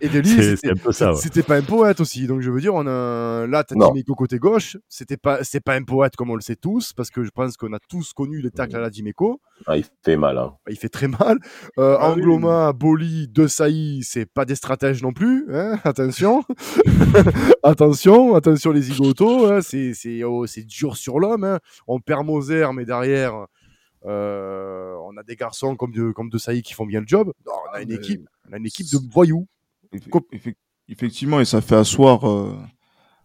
Edeli, c'est c'était- c'est un peu ça. ouais. C'était pas un poète aussi, donc je veux dire, on a là t'as. Dimeco côté gauche, c'était pas c'est pas un poète comme on le sait tous, parce que je pense qu'on a tous connu les tacles à la Dimeco, Ah, il fait mal. Hein. il fait très mal. Euh, Ah oui. Angloma, Boli, De Sailly, c'est pas des stratèges non plus, hein, attention, <laughs> attention, attention les zigotos, hein, c'est c'est oh, c'est dur sur l'homme, hein. on perd Moser, mais derrière. euh, on a des garçons comme de, comme de Sailly qui font bien le job. Non, on a une équipe, on a une équipe de voyous. Effe- effe- Effectivement, et ça fait asseoir, euh,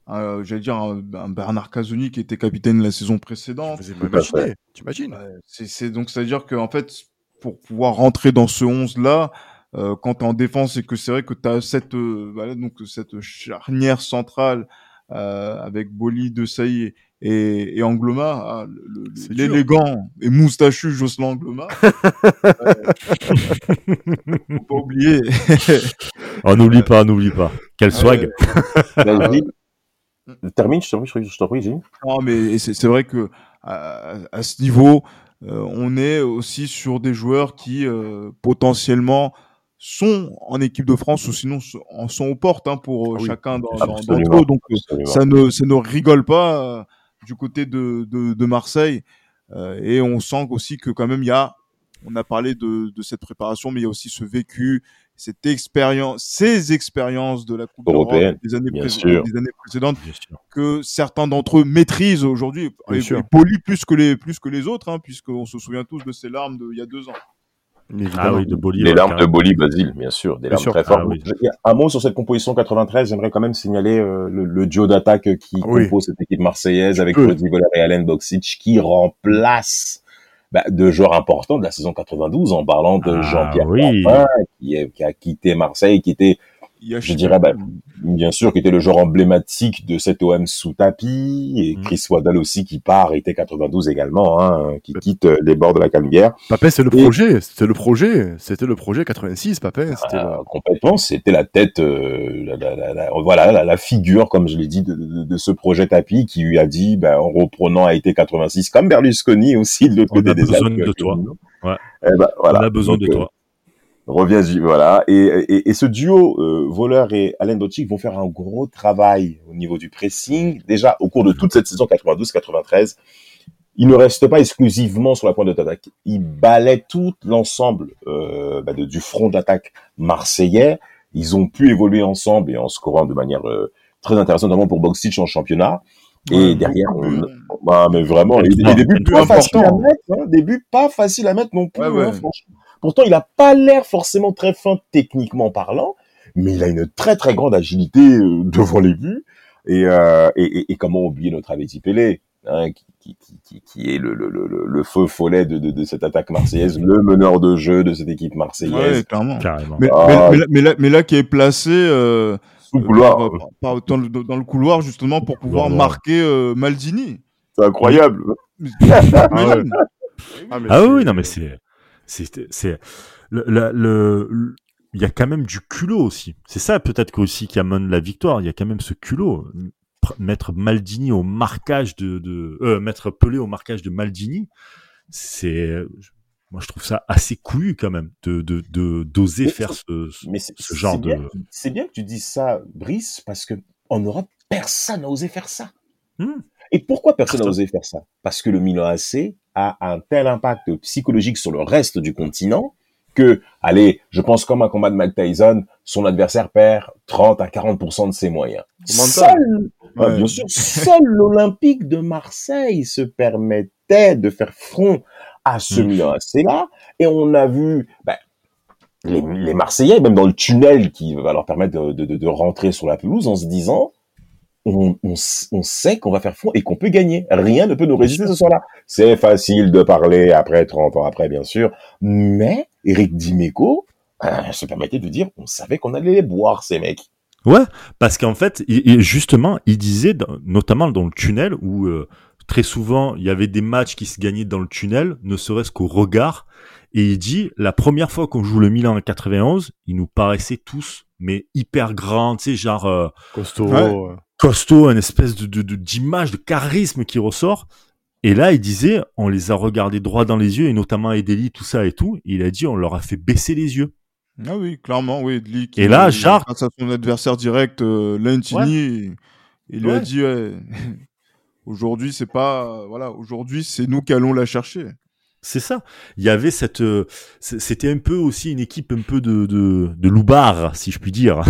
un- j'allais dire, un, un Bernard Casoni qui était capitaine la saison précédente. Vous Tout à fait. imaginez, tu imagines Ouais, c'est, donc c'est à dire qu'en fait, pour pouvoir rentrer dans ce 11 là, euh, quand t'es en défense et que c'est vrai que t'as cette euh, voilà, donc cette charnière centrale euh, avec Boli, De Sailly et, et Angloma, ah, l'élégant et moustachu Jocelyn Angloma. <laughs> euh, faut pas oublier. <laughs> On n'oublie pas, on n'oublie pas. Quel swag. Ouais. Vas-y. Termine, je t'en prie, je t'en prie, Gilles. Non, mais c'est c'est vrai que à, à ce niveau, euh, on est aussi sur des joueurs qui euh, potentiellement sont en équipe de France ou sinon en sont aux portes hein, pour euh, Ah oui, chacun d'entre eux. Donc euh, absolument. ça ne ça ne rigole pas euh, du côté de de, de Marseille Euh, et on sent aussi que quand même il y a on a parlé de, de cette préparation, mais il y a aussi ce vécu, cette expérience, ces expériences de la Coupe d'Europe Européenne, des années, bien pré- sûr. des années précédentes que certains d'entre eux maîtrisent aujourd'hui, et, et Poli plus que les plus que les autres, hein, puisqu'on se souvient tous de ces larmes d'il y a deux ans. Ah oui, de Boli. Les ouais, larmes de. Boli, Basile, bien sûr, des Bien larmes sûr. très fortes. Ah oui. A Un mot sur cette composition 93, j'aimerais quand même signaler euh, le, le duo d'attaque qui Ah oui. compose cette équipe marseillaise avec Voller et Alain Boxic qui remplace bah, deux joueurs importants de la saison 92 en parlant de Ah Jean-Pierre oui. Papin qui, est- qui a quitté Marseille, qui était A je dirais, bah, bien sûr, qui était le joueur emblématique de cet OM sous tapis, et Mhm. Chris Waddle aussi qui part, était 92 également, hein, qui quitte euh, les bords de la Canebière. Papin, c'est le Et- projet. C'était le projet. C'était le projet 86, Papin. Euh, la- complètement, c'était la tête, euh, la, la- la- la- voilà, la, figure, comme je l'ai dit, de, de, de ce projet tapis qui lui a dit, ben, en reprenant à été 86, comme Berlusconi aussi de l'autre On côté a des besoin de toi. Ouais. Eh ben, voilà. On a besoin Donc, de euh, toi. Reviens, voilà. Et, et, et ce duo, euh, Voleur et Alain Bocic vont faire un gros travail au niveau du pressing. Déjà, au cours de toute cette saison 92-93, ils ne restent pas exclusivement sur la pointe d'attaque. Ils balaient tout l'ensemble euh, bah, de- du front d'attaque marseillais. Ils ont pu évoluer ensemble et en scorant de manière euh, très intéressante, notamment pour Boxic en championnat. Et derrière, on, de- bah, mais vraiment, les, Quel les débuts but pas faciles à mettre, hein, début pas facile à mettre non plus, Ouais, ouais. hein, franchement. Pourtant, il a pas l'air forcément très fin techniquement parlant, mais il a une très très grande agilité euh, devant les buts. Et, euh, et, et, et comment oublier notre Aveti Pelé, hein, qui, qui, qui, qui- qui est le, le, le, le- le feu follet de, de, de cette attaque marseillaise, le meneur de jeu de cette équipe marseillaise. Ouais, clairement. Carrément. Mais, Ah. mais, mais, là- mais là, mais là qui est placé euh, Sous euh, couloir, par- par- dans, le, dans le couloir justement pour pouvoir Couloir. marquer euh, Maldini. c'est incroyable. Ah, Ah oui, non, mais c'est. C'est. c'est- Le, le, il y a quand même du culot aussi. C'est ça peut-être aussi qui amène la victoire. Il y a quand même ce culot. Mettre Maldini au marquage de, de euh, mettre Pelé au marquage de Maldini, c'est moi je trouve ça assez couillu quand même de de de- d'oser Mais faire ce, ce- Mais c'est ce genre bien, de c'est bien que tu dises ça, Brice, parce que en Europe, personne n'a osé faire ça. Hmm. Et pourquoi personne n'a osé faire ça? Parce que le Milan AC a un tel impact psychologique sur le reste du continent que, allez, je pense comme un combat de Mike Tyson, son adversaire perd 30 à 40% de ses moyens. Seul, ah, Ouais. bien sûr, seul l'Olympique de Marseille se permettait de faire front à ce Mm. Milan AC là, et on a vu ben, les, les Marseillais, même dans le tunnel qui va leur permettre de- de rentrer sur la pelouse en se disant on, on, sait qu'on va faire front et qu'on peut gagner. Rien ne peut nous résister ce soir-là. C'est facile de parler après 30 ans après, bien sûr, mais Eric Dimeco euh, se permettait de dire on savait qu'on allait les boire, ces mecs. Ouais, parce qu'en fait, il- justement, il disait, notamment dans le tunnel, où euh, très souvent, il y avait des matchs qui se gagnaient dans le tunnel, ne serait-ce qu'au regard. Et il dit, la première fois qu'on joue le Milan en 91, ils nous paraissaient tous, mais hyper grands, tu sais, genre euh, Costaud. Ouais. Costaud, une espèce de de- de- d'image, de, charisme qui ressort. Et là, il disait, on les a regardés droit dans les yeux, et notamment Edeli, tout ça et tout. Et il a dit, on leur a fait baisser les yeux. Ah oui, clairement, oui. Qui- Et là, Jarre- face à son adversaire direct, euh, Lentini, il lui a dit ouais, <laughs> aujourd'hui c'est pas voilà, aujourd'hui c'est nous qui allons la chercher. C'est ça. Il y avait cette, euh, c'était un peu aussi une équipe un peu de de, de loubar, si je puis dire.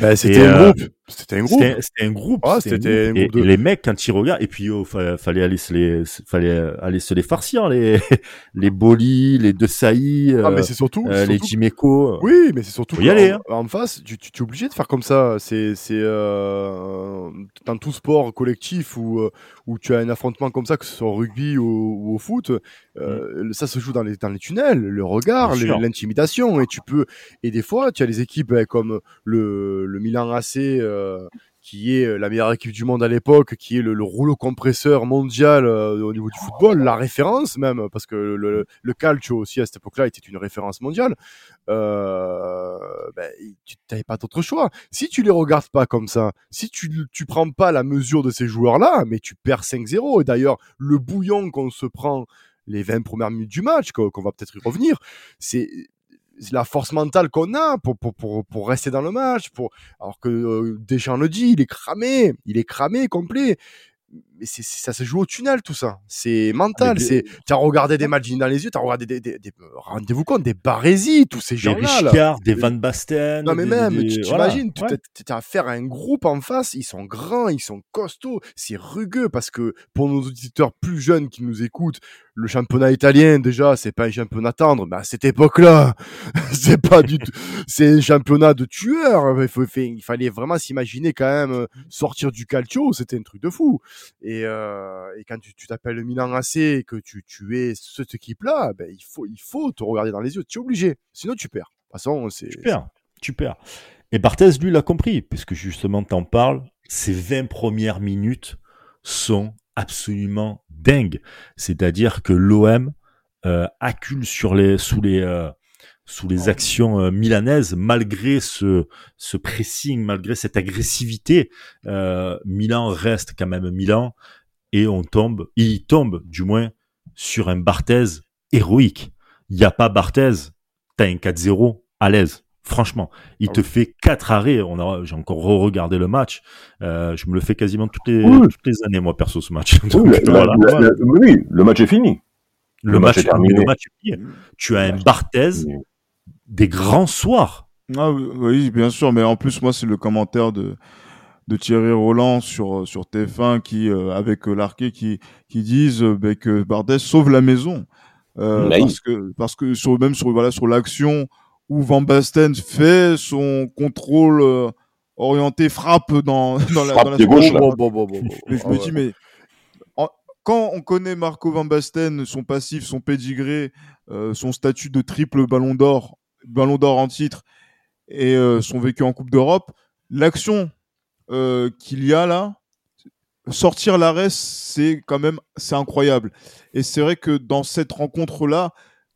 bah, c'était Et, un euh, groupe. C'était un groupe. C'était un groupe. Ah, c'était un groupe de- et les mecs quand ils regardent, et puis oh, fa- fallait aller se les, fallait aller se les farcir les <laughs> les Boli, les De Sailly, Ah, euh, mais c'est surtout. euh, les Jiméco. Oui, mais c'est surtout y aller, hein. en, face, tu, tu, tu es obligé de faire comme ça. C'est c'est euh, dans tout sport collectif où euh, où tu as un affrontement comme ça, que ce soit au rugby ou, ou au foot, euh, ça se joue dans les dans les tunnels, le regard, l'intimidation et tu peux et des fois tu as des équipes euh, comme le le Milan AC euh, qui est la meilleure équipe du monde à l'époque, qui est le, le rouleau compresseur mondial euh, au niveau du football, la référence même, parce que le, calcio aussi à cette époque-là était une référence mondiale. Euh, ben, tu n'avais pas d'autre choix. Si tu les regardes pas comme ça, si tu tu prends pas la mesure de ces joueurs-là, mais tu perds 5-0. Et d'ailleurs, le bouillon qu'on se prend les 20 premières minutes du match, qu'on va peut-être y revenir, c'est la force mentale qu'on a pour, rester dans le match. Pour... Alors que euh, Deschamps le dit, il est cramé, il est cramé complet mais c'est, ça se joue au tunnel tout ça. C'est mental. C'est, tu as regardé des matchs dans les yeux, tu as regardé des, des, des rendez-vous compte, des Barési, tous ces gens-là. Des Richard, des Van Basten. Non mais même, tu t'imagines, tu as affaire à un groupe en face, ils sont grands, ils sont costauds, c'est rugueux parce que pour nos auditeurs plus jeunes qui nous écoutent, le championnat italien déjà c'est pas un championnat tendre mais à cette époque-là <laughs> c'est pas du tout c'est un championnat de tueurs il, faut, il fallait vraiment s'imaginer quand même euh, sortir du calcio c'était un truc de fou et, euh, et quand tu t'appelles Milan AC et que tu, es cette équipe-là ben il faut il faut te regarder dans les yeux. Tu es obligé. Sinon tu perds. De toute façon tu perds. Tu perds. Et Barthez lui l'a compris puisque justement t'en parles ces 20 premières minutes sont absolument dingue. C'est-à-dire que l'OM euh, accule sur les, sous les, euh, sous les actions euh, milanaises, malgré ce, ce pressing, malgré cette agressivité. Euh, Milan reste quand même Milan et on tombe, il tombe du moins sur un Barthez héroïque. Il n'y a pas Barthez, t'as un 4-0 à l'aise. Franchement, il ah te fait quatre arrêts. On a, j'ai encore re-regardé le match. Euh, je me le fais quasiment toutes les, toutes les années, moi, perso, ce match. <laughs> oui, le match est fini. Le, match, est terminé. Le match est fini. Tu as un Barthez des grands soirs. Ah, oui, bien sûr. Mais en plus, moi, c'est le commentaire de, de Thierry Roland sur, sur TF1 qui, euh, avec euh, Larquet qui, qui disent bah, que Barthez sauve la maison. parce que, parce que sur, même sur, voilà, sur l'action, où Van Basten fait son contrôle euh, orienté frappe dans, <laughs> dans la, dans la gauche. mais je me dis, mais quand on connaît Marco Van Basten, son passif, son pédigré, euh, son statut de triple ballon d'or, ballon d'or en titre et euh, son vécu en Coupe d'Europe, l'action qu'il y a là, sortir l'arrêt, c'est quand même c'est incroyable. Et c'est vrai que dans cette rencontre là,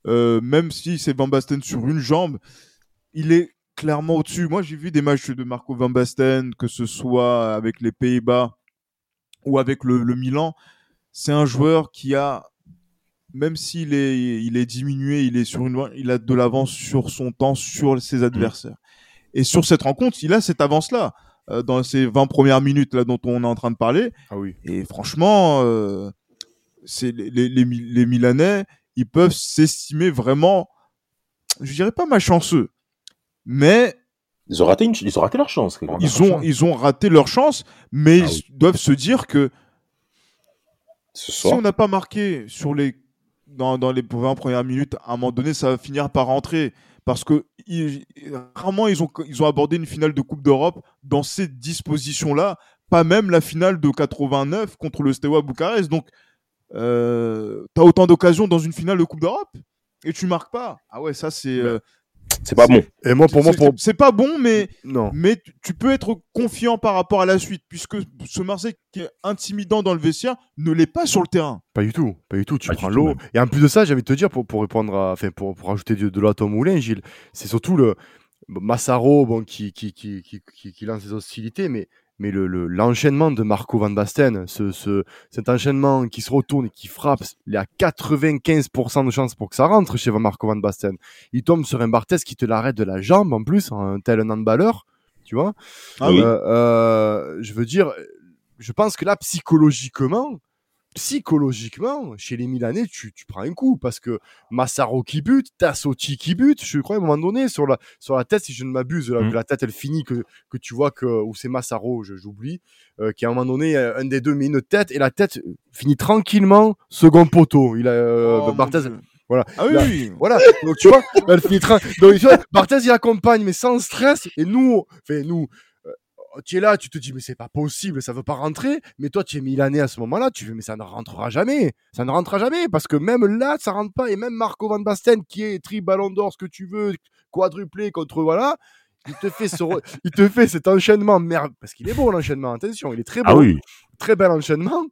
euh, même si c'est Van Basten sur une jambe, il est clairement au-dessus. Moi, j'ai vu des matchs de Marco Van Basten, que ce soit avec les Pays-Bas ou avec le, Milan. C'est un joueur qui a, même s'il est, il est diminué, il est sur une, il a de l'avance sur son temps, sur ses adversaires. Et sur cette rencontre, il a cette avance-là euh, dans ces 20 premières minutes là dont on est en train de parler. Ah oui. Et franchement, euh, c'est les, les, les, Milanais, ils peuvent s'estimer vraiment, je dirais pas malchanceux, mais ils ont raté, une, ils ont raté leur chance. Ils ont, ils ont raté leur chance, mais ah ils doivent se dire que si on n'a pas marqué sur les, dans, dans les 20 premières minutes, à un moment donné, ça va finir par rentrer. Parce que ils, rarement ils ont, ils ont abordé une finale de Coupe d'Europe dans ces dispositions-là, pas même la finale de 89 contre le Steaua Bucarest. Donc, euh, t'as autant d'occasions dans une finale de Coupe d'Europe et tu marques pas. Ah ouais, ça c'est. Euh, c'est pas bon. Et moi, pour moi, pour... c'est pas bon, mais non. Mais tu peux être confiant par rapport à la suite, puisque ce Marseille qui est intimidant dans le vestiaire ne l'est pas sur le terrain. Pas du tout, pas du tout. Tu prends l'eau. Et en plus de ça, j'avais te dire pour, pour répondre à, enfin pour, pour ajouter de, de l'eau à ton moulin, Gilles, c'est surtout le Massaro, bon, qui qui, qui, qui, qui, qui lance ses hostilités, mais mais le, l'enchaînement de Marco Van Basten, ce, ce, cet enchaînement qui se retourne et qui frappe, il y a 95% de chances pour que ça rentre chez Marco Van Basten. Il tombe sur un Barthez qui te l'arrête de la jambe en plus, un tel un handballeur, tu vois. Ah oui. Euh, euh, je veux dire, je pense que là, psychologiquement, psychologiquement, chez les Milanais, tu, tu prends un coup parce que Massaro qui bute, Tassotti qui bute, je crois à un moment donné sur la sur la tête, si je ne m'abuse, la, mmh. la tête elle finit que que tu vois que ou c'est Massaro, j'oublie, euh, qui à un moment donné un des deux met une tête et la tête finit tranquillement second poteau. Il a euh, oh, Barthez, voilà. Ah oui, voilà. Donc tu vois, elle finit tra... Donc tu vois, Barthez il accompagne mais sans stress et nous, enfin nous tu es là, tu te dis, mais c'est pas possible, ça veut pas rentrer. Mais toi, tu es Milanais à ce moment-là, tu fais, mais ça ne rentrera jamais. Ça ne rentrera jamais parce que même là, ça rentre pas. Et même Marco Van Basten, qui est tri ballon d'or, ce que tu veux, quadruplé contre, voilà, il te fait ce, il te fait cet enchaînement merde parce qu'il est beau l'enchaînement. Attention, il est très beau, Ah oui. très bel enchaînement.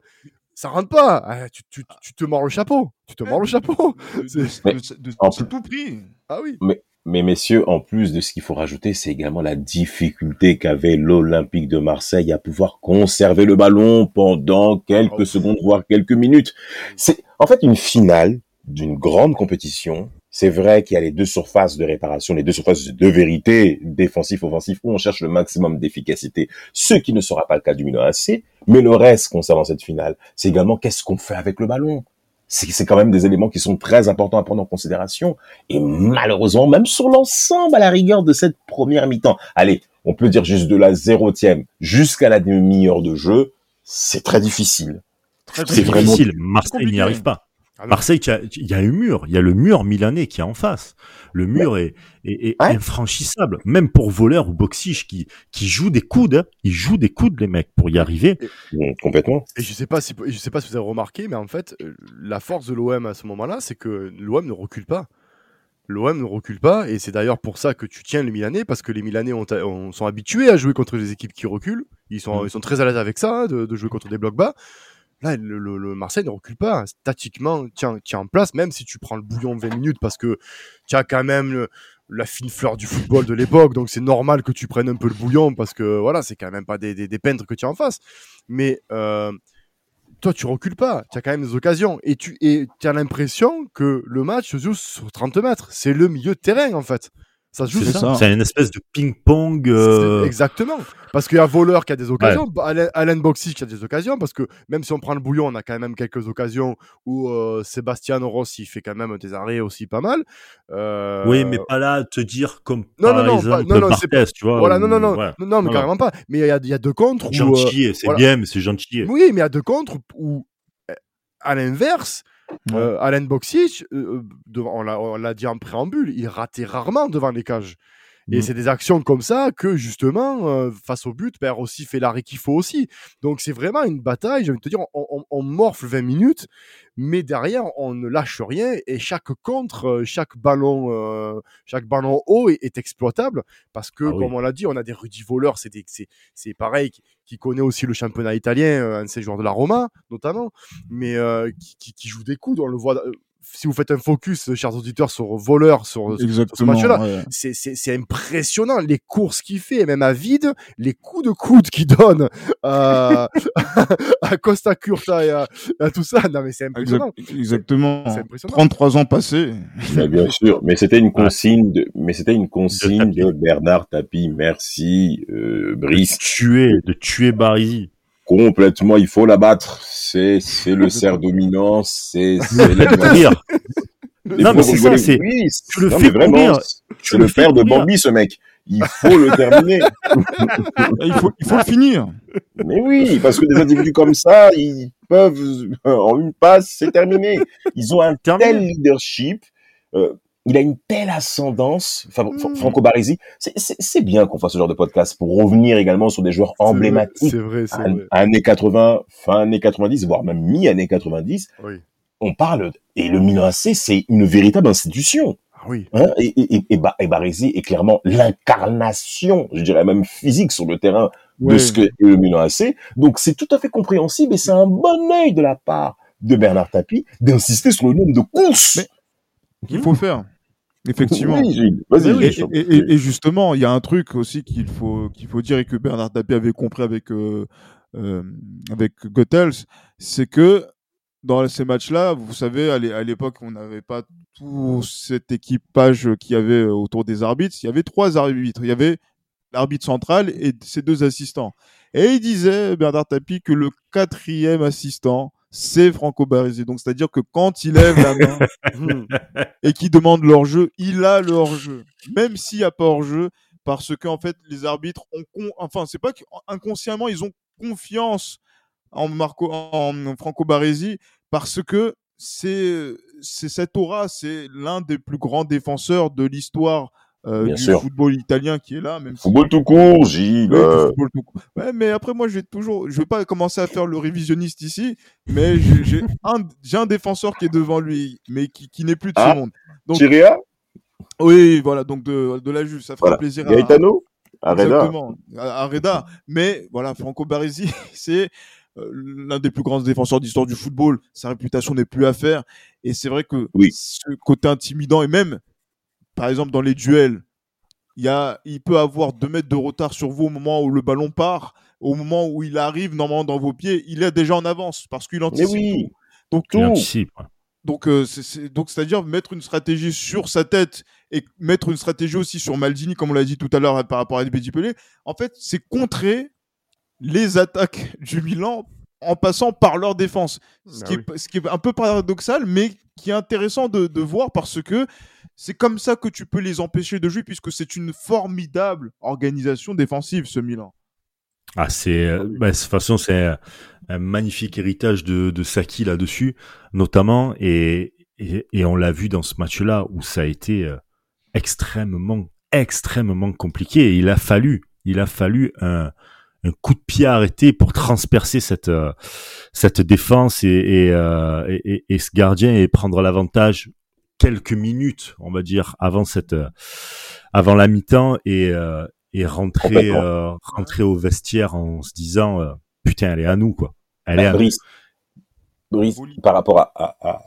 Ça rentre pas. Ah, tu, tu, tu te mords le chapeau. Tu te mords le chapeau. De, C'est- tout pris. Ah oui. Mais messieurs, en plus de ce qu'il faut rajouter, c'est également la difficulté qu'avait l'Olympique de Marseille à pouvoir conserver le ballon pendant quelques secondes, voire quelques minutes. C'est en fait une finale d'une grande compétition. C'est vrai qu'il y a les deux surfaces de réparation, les deux surfaces de vérité, défensif, offensif, où on cherche le maximum d'efficacité, ce qui ne sera pas le cas du Milan AC. Mais le reste concernant cette finale, c'est également qu'est-ce qu'on fait avec le ballon? C'est c'est quand même des éléments qui sont très importants à prendre en considération. Et malheureusement, même sur l'ensemble à la rigueur de cette première mi-temps, allez, on peut dire juste de la zérotième jusqu'à la demi-heure de jeu, c'est très difficile. C'est C'est vraiment difficile. Marseille n'y arrive pas. Ah. Marseille, il y a un mur, il y a le mur milanais qui est en face. Le mur est, est, est Ouais. infranchissable, même pour voleur ou boxiche qui, qui jouent des coudes. hein. Ils jouent des coudes, les mecs, pour y arriver. Mm, Complètement. Et je sais pas si je sais pas si vous avez remarqué, mais en fait, euh, la force de l'OM à ce moment-là, c'est que l'OM ne recule pas. L'OM ne recule pas, et c'est d'ailleurs pour ça que tu tiens les Milanais, parce que les Milanais ont, ont- sont habitués à jouer contre les équipes qui reculent. Ils sont, Mm. ils sont très à l'aise avec ça, hein, de, de jouer contre des blocs bas. Là, le, le- le Marseille ne recule pas. Statiquement, tiens, tiens en place, même si tu prends le bouillon 20 minutes, parce que tu as quand même la fine fleur du football de l'époque, donc c'est normal que tu prennes un peu le bouillon, parce que voilà, c'est quand même pas des, des, peintres que tu as en face. Mais euh, toi, tu recules pas. Tu as quand même des occasions. Et tu as l'impression que le match se joue sur 30 mètres. C'est le milieu de terrain, en fait. Ça se joue C'est ça. C'est une espèce de ping-pong. euh, Exactement. Parce qu'il y a Voleur qui a des occasions, Alain, Alain Boxic qui a des occasions, parce que même si on prend le bouillon, on a quand même quelques occasions où euh, Sébastien Rossi fait quand même des arrêts aussi pas mal. Euh, Oui, mais pas là te dire comme Non, par non, non, exemple pas- non, Barthez, tu vois. Voilà, non, non, non, ouais. non, mais carrément pas. Mais il y a, il y a deux contres où. euh, Gentil, c'est voilà. bien, mais c'est gentil. oui, mais il y a deux contres où, à l'inverse, Euh, Alain Boxic, euh, on l'a dit en préambule, il ratait rarement devant les cages. Et Mhm. c'est des actions comme ça que, justement, euh, face au but, perd aussi fait l'arrêt qu'il faut aussi. Donc, c'est vraiment une bataille. J'ai envie de te dire, on, on- on morfle 20 minutes, mais derrière, on ne lâche rien. Et chaque contre, euh, chaque ballon, euh, chaque ballon haut est, est exploitable. Parce que, Ah oui. comme on l'a dit, on a des Rudy voleurs. C'est des- c'est- c'est pareil, qui, qui connaît aussi le championnat italien, euh, un de ces joueurs de la Roma, notamment, mais euh, qui, qui, qui joue des coudes. On le voit. Euh, si vous faites un focus, chers auditeurs, sur voleur, sur, sur ce match-là, ouais. c'est- c'est c'est impressionnant les courses qu'il fait, même à vide, les coups de coude qu'il donne à, <laughs> à Costa Curta et à, à tout ça. Non, mais c'est impressionnant. Exact- exactement. C'est impressionnant. 33 ans passés. Mais bien <laughs> sûr, mais c'était une consigne de, mais c'était une consigne de Bernard Tapie. Merci, euh, Brice. Tuer, de tuer Barisi. Complètement, il faut l'abattre. C'est, <laughs> c'est le cerf dominant, c'est, <laughs> Courir. Non, mais c'est ça, c'est- Oui, tu le non, fais vraiment, courir. Tu le le père de. Bambi, ce mec. Il faut le terminer. <laughs> il, faut, il faut le finir. Mais oui, parce que des individus comme ça, ils peuvent, en une passe, c'est terminé. Ils ont un Terminé. tel leadership, euh, il a une telle ascendance, Fa- Fa- Mm. Franco Baresi. C'est- bien qu'on fasse ce genre de podcast pour revenir également sur des joueurs emblématiques. C'est vrai, c'est vrai. Années 80, fin années 90, voire même mi-années 90. Oui. On parle, et le Milan AC, c'est une véritable institution. Ah oui. Hein, et, et, et, et, Ba- et Baresi est clairement l'incarnation, je dirais même physique sur le terrain de ce que est le Milan AC. Donc c'est tout à fait compréhensible et c'est un bon œil de la part de Bernard Tapie d'insister sur le nombre de courses. Qu'il faut faire. Effectivement. Oui, Gilles, vas-y. Et, Gilles. et- et- et justement, il y a un truc aussi qu'il faut qu'il faut dire et que Bernard Tapie avait compris avec euh, euh, avec Goethals, c'est que dans ces matchs-là, vous savez, à l'époque, on n'avait pas tout cet équipage qu'il y avait autour des arbitres. Il y avait trois arbitres. Il y avait l'arbitre central et ses deux assistants. Et il disait, Bernard Tapie, que le quatrième assistant, c'est Franco Baresi. Donc, c'est-à-dire que quand il lève la main <laughs> et qu'il demande leur jeu, il a leur jeu. Même s'il n'y a pas hors jeu, parce que, en fait, les arbitres ont, con- enfin, c'est pas qu'inconsciemment, ils ont confiance en Marco, en Franco Baresi, parce que c'est, c'est cette aura, c'est l'un des plus grands défenseurs de l'histoire euh, du sûr. football italien qui est là, même si Football tout court, Gilles. Ouais, euh, football tout court. Ouais, mais après, moi, je vais toujours, je vais pas commencer à faire le révisionniste ici, mais j'ai un, défenseur qui est devant lui, mais qui, qui n'est plus de Ah, ce monde. Donc- Chiria Oui, voilà, donc de, de la Juve, ça fera Voilà. plaisir à, Gaetano? Arreda. Exactement, à, à Reda. Mais voilà, Franco Baresi, <laughs> c'est euh, l'un des plus grands défenseurs d'histoire du football. Sa réputation n'est plus à faire. Et c'est vrai que Oui. ce côté intimidant, et même, par exemple, dans les duels, il, y a, il peut avoir deux mètres de retard sur vous au moment où le ballon part. Au moment où il arrive, normalement, dans vos pieds, il est déjà en avance parce qu'il Mais anticipe oui, tout. Donc, Il anticipe, ouais. donc, euh, c'est- c'est- donc, c'est-à-dire mettre une stratégie sur sa tête et mettre une stratégie aussi sur Maldini, comme on l'a dit tout à l'heure par rapport à Pelé. En fait, c'est contrer les attaques du Milan en passant par leur défense. Ce, Bah qui, oui. est, ce qui est un peu paradoxal, mais qui est intéressant de, de voir parce que c'est comme ça que tu peux les empêcher de jouer, puisque c'est une formidable organisation défensive, ce Milan. Ah, c'est, euh, bah, de toute façon, c'est un, un magnifique héritage de, de Saki là-dessus, notamment, et, et, et on l'a vu dans ce match-là où ça a été euh, extrêmement, extrêmement compliqué. Et il a fallu, il a fallu un, un coup de pied arrêté pour transpercer cette, euh, cette défense et, et, euh, et, et- ce gardien et prendre l'avantage quelques minutes, on va dire, avant cette, euh, avant la mi-temps et, euh, et rentrer, euh, rentrer au vestiaire en se disant, euh, putain, elle est à nous, quoi. Elle est Bah, à nous. Brice, par rapport à, à- à-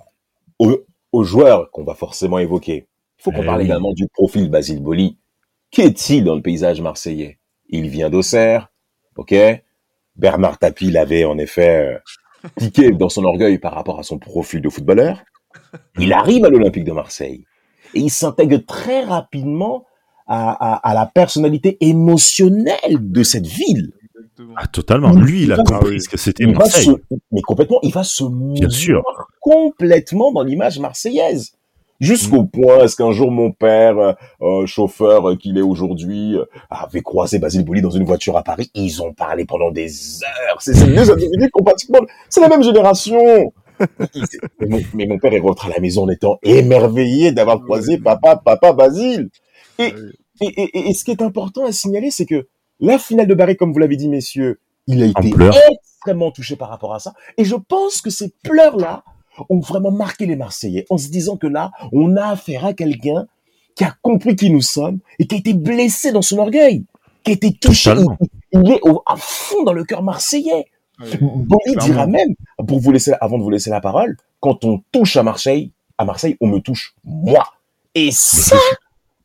aux, aux joueurs qu'on va forcément évoquer, il faut qu'on Eh parle oui. également du profil Basile Boli. Qu'est-il dans le paysage marseillais? Il vient d'Auxerre, ok? Bernard Tapie l'avait en effet euh, piqué <laughs> dans son orgueil par rapport à son profil de footballeur. Il arrive à l'Olympique de Marseille et il s'intègre très rapidement à, à- à la personnalité émotionnelle de cette ville. Ah, totalement. Lui, il a compris ce que c'était Marseille. se, mais complètement, il va se mouvoir sûr. complètement dans l'image marseillaise. Jusqu'au point, est-ce qu'un jour mon père, euh, euh, chauffeur euh, qu'il est aujourd'hui, avait croisé Basile Boli dans une voiture à Paris Ils ont parlé pendant des heures. C'est ces deux individus qui ont pratiquement... C'est la même génération. <laughs> Mais, mon, mais mon père est rentré à la maison en étant émerveillé d'avoir croisé papa, papa Basile. Et, et, et, et ce qui est important à signaler, c'est que la finale de Barry, comme vous l'avez dit, messieurs, il a été extrêmement touché par rapport à ça. Et je pense que ces pleurs-là ont vraiment marqué les Marseillais en se disant que là, on a affaire à quelqu'un qui a compris qui nous sommes et qui a été blessé dans son orgueil, qui a été touché. Il, il est au- à fond dans le cœur marseillais. Boli clairement. dira même, pour vous laisser, avant de vous laisser la parole, quand on touche à Marseille, à Marseille, on me touche moi. Et ça,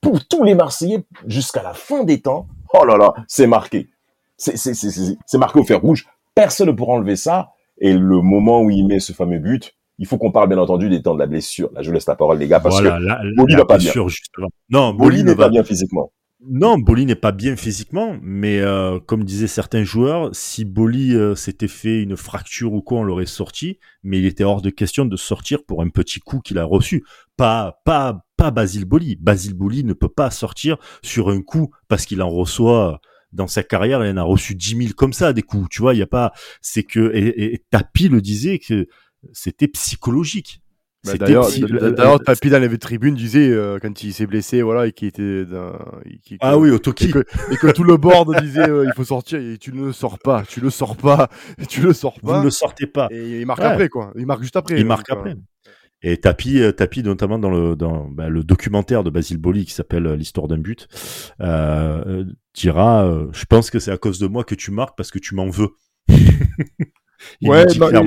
pour tous les Marseillais, jusqu'à la fin des temps, oh là là, c'est marqué. C'est, c'est, c'est, c'est, c'est marqué au fer rouge. Personne ne pourra enlever ça. Et le moment où il met ce fameux but, il faut qu'on parle bien entendu des temps de la blessure. Là, je laisse la parole, les gars, parce Voilà, que la, Boli va pas bien. justement. Non, Boli Boli ne n'est pas bien physiquement. Non, Boli n'est pas bien physiquement, mais euh, comme disaient certains joueurs, si Boli euh, s'était fait une fracture ou quoi, on l'aurait sorti, mais il était hors de question de sortir pour un petit coup qu'il a reçu. Pas, pas, pas Basile Boli. Basile Boli ne peut pas sortir sur un coup parce qu'il en reçoit dans sa carrière, il en a reçu 10 000 comme ça, des coups. Tu vois, il y a pas, c'est que, et, et, et Tapi le disait que c'était psychologique. Bah, D'ailleurs, psy- Tapi dans les tribunes disait euh, quand il s'est blessé, voilà, et qu'il était Ah oui, au et Toki. que, et que tout le board disait euh, il faut sortir et tu ne le sors pas, tu le sors pas, <laughs> tu le sors Vous pas. ne le sortez pas. Et il marque Ouais. après quoi, il marque juste après. Il donc, marque euh, après. Et Tapi, euh, Tapi notamment dans le dans bah, le documentaire de Basile Boli qui s'appelle euh, l'histoire d'un but, euh, euh, dira, euh, je pense que c'est à cause de moi que tu marques parce que tu m'en veux. Il ouais, il y, a- ça.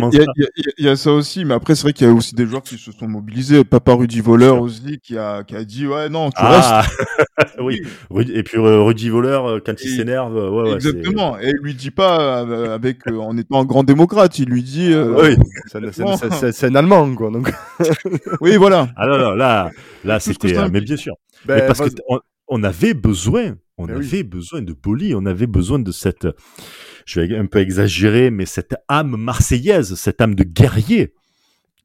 y y y a aussi, mais après c'est vrai qu'il y a aussi des joueurs qui se sont mobilisés. Papa Rudy Voleur aussi qui a, qui a dit ouais non tu Ah, <laughs> oui. Rudy- Et puis euh, Rudy Voleur, quand il s'énerve, euh, ouais, Exactement. Et il lui dit pas euh, avec euh, en étant un grand démocrate, il lui dit euh, Oui. C'est un- Allemand quoi. Donc, <laughs> oui voilà. Ah non, non, là, là, c'était, euh, mais bien sûr. ben, mais parce t- on, avait besoin, on oui. avait besoin de Boli, on avait besoin de cette, je vais un peu exagérer, mais cette âme marseillaise, cette âme de guerrier.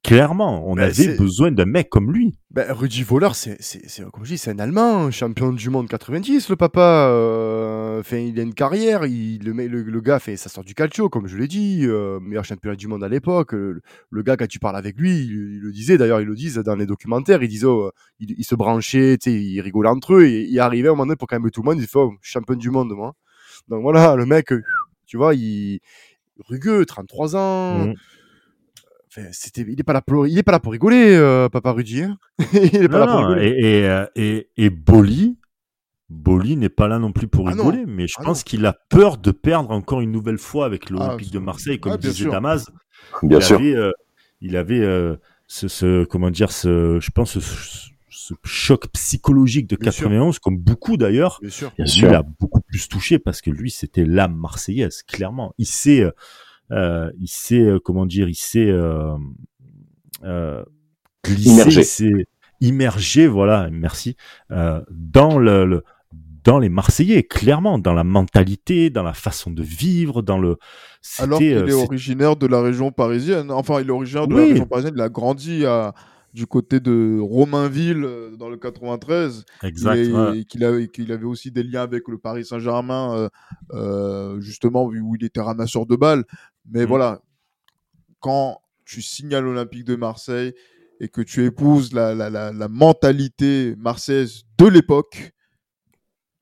Clairement, on Ben, avait besoin d'un mec comme lui. Ben, Rudy Voleur, c'est, c'est, c'est- comme je dis, c'est un Allemand, champion du monde 90, le papa. euh, Enfin, il a une carrière, il, le, le, le gars, fait, ça sort du calcio, comme je l'ai dit, euh, meilleur championnat du monde à l'époque. Le, le gars, quand tu parles avec lui, il, il le disait, d'ailleurs, ils le disent dans les documentaires, ils disent, oh, il, il se branchait, ils rigolaient entre eux, et il arrivait à un moment donné pour calmer tout le monde, il fait, oh, champion du monde, moi. Donc voilà, le mec, tu vois, il rugueux, 33 ans. Enfin, c'était, il est pas là pour, il est pas là pour rigoler, euh, Papa Rudy. Hein <laughs> il est pas Non, là pour non, rigoler. et, et, euh, et, et Boli, Boli n'est pas là non plus pour Ah non. rigoler, mais je Ah pense qu'il a peur de perdre encore une nouvelle fois avec l'Olympique c'est- de Marseille, comme ouais, bien disait sûr. Damas. Bien il sûr. avait, euh, il avait euh, ce, ce- comment dire, ce, je pense, ce, ce choc psychologique de Bien sûr. 91, comme beaucoup d'ailleurs. Bien sûr. Bien Lui, sûr. il a beaucoup plus touché parce que lui, c'était l'âme marseillaise, clairement. Il sait, euh, euh, il sait, euh, comment dire, il sait euh, euh, glisser, Immerger. il sait immerger, voilà, merci, euh, dans le, le- dans les Marseillais, clairement, dans la mentalité, dans la façon de vivre, dans le. Alors qu'il est originaire de la région parisienne. Enfin, il est originaire de la région parisienne. Il a grandi à, du côté de Romainville, euh, dans le 93. Exact. et, ouais. et qu'il avait, avait aussi des liens avec le Paris Saint-Germain, euh, euh, justement, où il était ramasseur de balles. Mais Mhm. voilà, quand tu signes à l'Olympique de Marseille et que tu épouses la, la, la, la mentalité marseillaise de l'époque,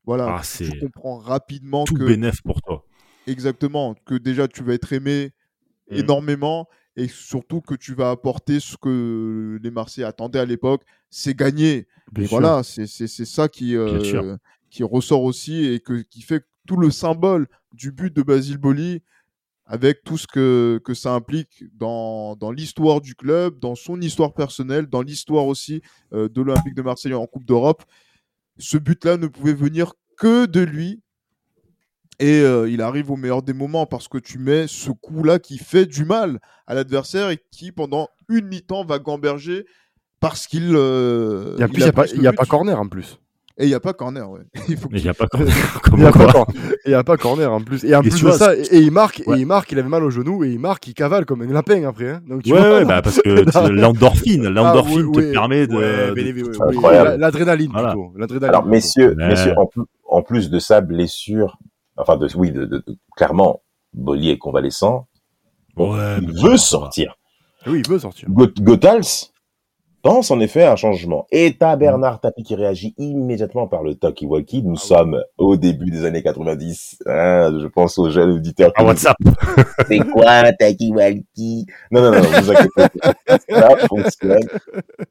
voilà, Ah, tu comprends rapidement Tout que bénef pour toi. exactement que déjà tu vas être aimé Mhm. énormément et surtout que tu vas apporter ce que les Marseillais attendaient à l'époque, c'est gagner. Bien Et sûr. voilà, c'est ça qui, euh, qui ressort aussi et que, qui fait tout le symbole du but de Basile Boli avec tout ce que, que ça implique dans, dans l'histoire du club, dans son histoire personnelle, dans l'histoire aussi euh, de l'Olympique de Marseille en Coupe d'Europe. Ce but-là ne pouvait venir que de lui. Et euh, il arrive au meilleur des moments parce que tu mets ce coup-là qui fait du mal à l'adversaire et qui, pendant une mi-temps, va gamberger parce qu'il. euh, plus, il n'y a, pas- il y a pas corner en plus. Et il n'y a pas corner, ouais. Il faut n'y a pas comme, Il n'y a, pas a pas corner en plus. Et en Et plus tu de vois, ça, et, et il marque, Ouais. et il marque, il avait mal au genou, et il marque, il cavale comme un lapin après. Hein. Donc, tu Ouais, vois, ouais, bah parce que <laughs> l'endorphine, l'endorphine Ah, oui, te oui. permet de. L'adrénaline Voilà. plutôt. Alors, messieurs, messieurs en, plus, en plus de sa blessure, enfin, de, oui, de, de- de- clairement, Bollier est convalescent. Ouais, veut sortir. Oui, il veut sortir. Gotals pense en effet à un changement. Et t'as Bernard Tapie qui réagit immédiatement par le talkie-walkie. Nous Ah oui. sommes au début des années 90. hein, je pense aux jeunes auditeurs. Ah, WhatsApp. C'est quoi un talkie-walkie? Non, non, non, non, vous inquiétez pas. Ça fonctionne.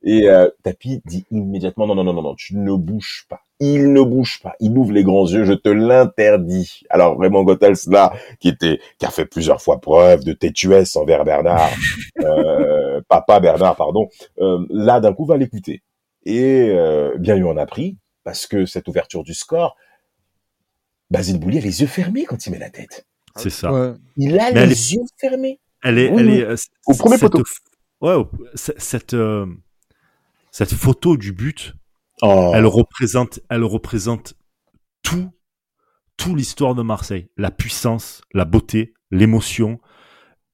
Et euh, Tapi dit immédiatement, non, non, non, non, non, tu ne bouges pas. Il ne bouge pas. Il ouvre les grands yeux, je te l'interdis. Alors vraiment, Gotels, là, qui était, qui a fait plusieurs fois preuve de têtuesse envers Bernard, <laughs> euh, papa Bernard, pardon, euh, là, d'un coup, va l'écouter. Et euh, bien lui en a pris, parce que cette ouverture du score, Basile Boulier a les yeux fermés quand il met la tête. C'est ça. Ouais. Il a Mais les yeux fermés. Elle est, Oui, elle oui. est, euh, Au premier cette, poteau. Ouais, cette, euh, cette photo du but, Oh. elle représente, elle représente tout, tout l'histoire de Marseille. La puissance, la beauté, l'émotion,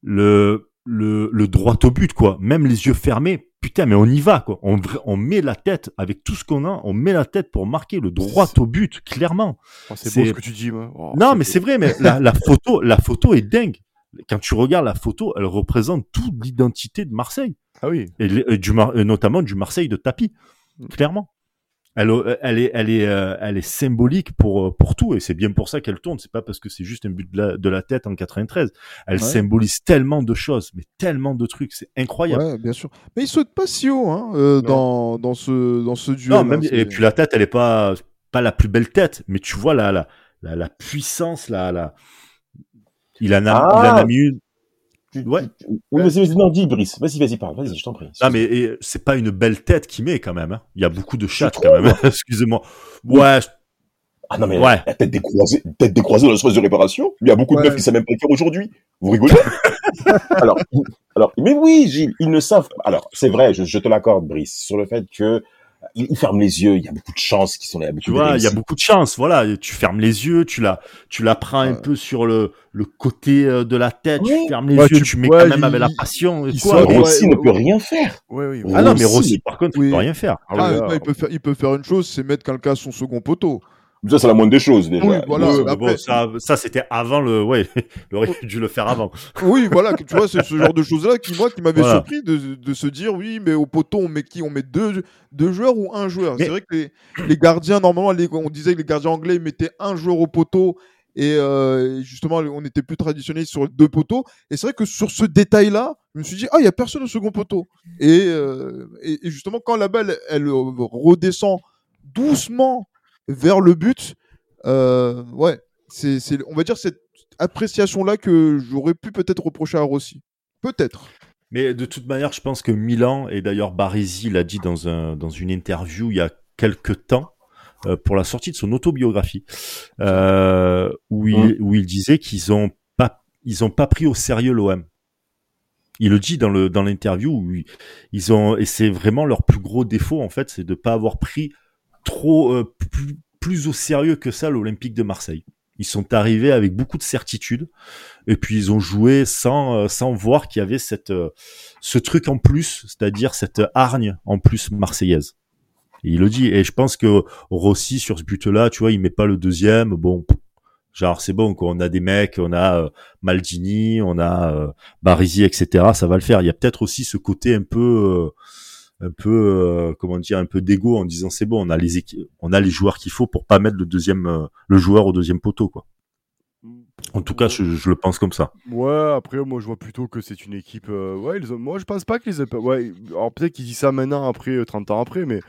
le, le, le droit au but, quoi. Même les yeux fermés. Putain, mais on y va, quoi. On, on met la tête avec tout ce qu'on a, on met la tête pour marquer le droit au but, clairement. Oh, c'est beau ce que tu dis, moi. Oh, Non, mais c'est vrai, mais la, la photo, la photo est dingue. Quand tu regardes la photo, elle représente toute l'identité de Marseille Ah oui. et, et du notamment du Marseille de tapis, Mm. clairement. Elle, euh, elle est, elle est, euh, elle est symbolique pour euh, pour tout et c'est bien pour ça qu'elle tourne. C'est pas parce que c'est juste un but de la, de la tête en 93. Elle Ouais. symbolise tellement de choses, mais tellement de trucs, c'est incroyable. Ouais, bien sûr. Mais il saute pas si haut hein, euh, dans, dans ce, dans ce duel. Non, hein, même, et puis la tête, elle est pas pas la plus belle tête, mais tu vois la la la, la puissance, la la. Il en a, Ah. il en a mis une. Tu- Ouais. tu- tu- Oui, vas-y, vas-y, non, dis, Brice. Vas-y, vas-y, parle. Vas-y, je t'en prie. Ah mais c'est pas une belle tête qu'il met quand même. hein. Il y a beaucoup de chattes quand même. <laughs> Excusez-moi. Ouais, je- Ah non, mais Ouais. la tête décroisée, tête décroisée dans le surface de réparation. Il y a beaucoup de Ouais. meufs qui savent même pas le faire aujourd'hui. Vous rigolez? <laughs> Alors, alors, mais oui, Gilles, ils ne savent pas. Alors, c'est vrai, je, je te l'accorde, Brice, sur le fait que ils, ils ferment les yeux. Il y a beaucoup de chances qui sont là. il y a beaucoup tu de vois, il y a beaucoup de chance. Voilà, tu fermes les yeux, tu la, tu la prends un peu sur le, le côté euh, de la tête, Oui. tu fermes les Ouais, yeux, tu- tu, mets ouais, quand même avec la il- passion. Et il sort, mais- Rossi ouais, ne peut rien faire. Ouais, oui. Ah non, mais Rossi. Par contre, Oui. il peut rien faire. Ah, Ah, il, faire, il peut faire une chose, c'est mettre quelqu'un à son second poteau. Ça, c'est la moindre des choses, déjà. Oui, voilà. Ouais, mais mais bon, après- ça, ça c'était avant le, ouais, <laughs> il aurait dû le faire avant. Oui, voilà, tu vois, c'est ce genre de <laughs> choses-là qui, moi, qui m'avait Voilà. surpris de, de se dire, oui, mais au poteau, on met qui? On met deux, deux joueurs ou un joueur? Mais- C'est vrai que les, les gardiens, normalement, les- on disait que les gardiens anglais ils mettaient un joueur au poteau Et euh, justement, on était plus traditionnel sur deux poteaux. Et c'est vrai que sur ce détail-là, je me suis dit, ah, il n'y a personne au second poteau. Et, euh, et, et justement, quand la balle, elle euh, redescend doucement vers le but, euh, ouais, c'est, c'est, on va dire cette appréciation-là que j'aurais pu peut-être reprocher à Rossi. Peut-être. Mais de toute manière, je pense que Milan, et d'ailleurs Baresi l'a dit dans, un, dans une interview il y a quelques temps, euh, pour la sortie de son autobiographie, euh, où, il, où il disait qu'ils ont pas, ils ont pas pris au sérieux l'OM. Il le dit dans le dans l'interview où ils- ils ont et c'est vraiment leur plus gros défaut en fait, c'est de pas avoir pris trop euh, plus, au sérieux que ça l'Olympique de Marseille. Ils sont arrivés avec beaucoup de certitude et puis ils ont joué sans euh, sans voir qu'il y avait cette euh, ce truc en plus, c'est-à-dire cette hargne en plus marseillaise. Et il le dit et je pense que Rossi sur ce but-là, tu vois, il met pas le deuxième, bon genre c'est bon quoi, on a des mecs, on a Maldini, on a Barisi, etc. Ça va le faire. Il y a peut-être aussi ce côté un peu, un peu, euh, comment dire, un peu d'égo en disant c'est bon, on a les on a les joueurs qu'il faut pour pas mettre le deuxième, euh, le joueur au deuxième poteau quoi. En tout cas, je, je le pense comme ça. Ouais, après, moi, je vois plutôt que c'est une équipe. euh, ouais, ils ont- moi, je pense pas aient pas. Ouais, alors peut-être qu'ils disent ça maintenant, après, euh, 30 ans après, mais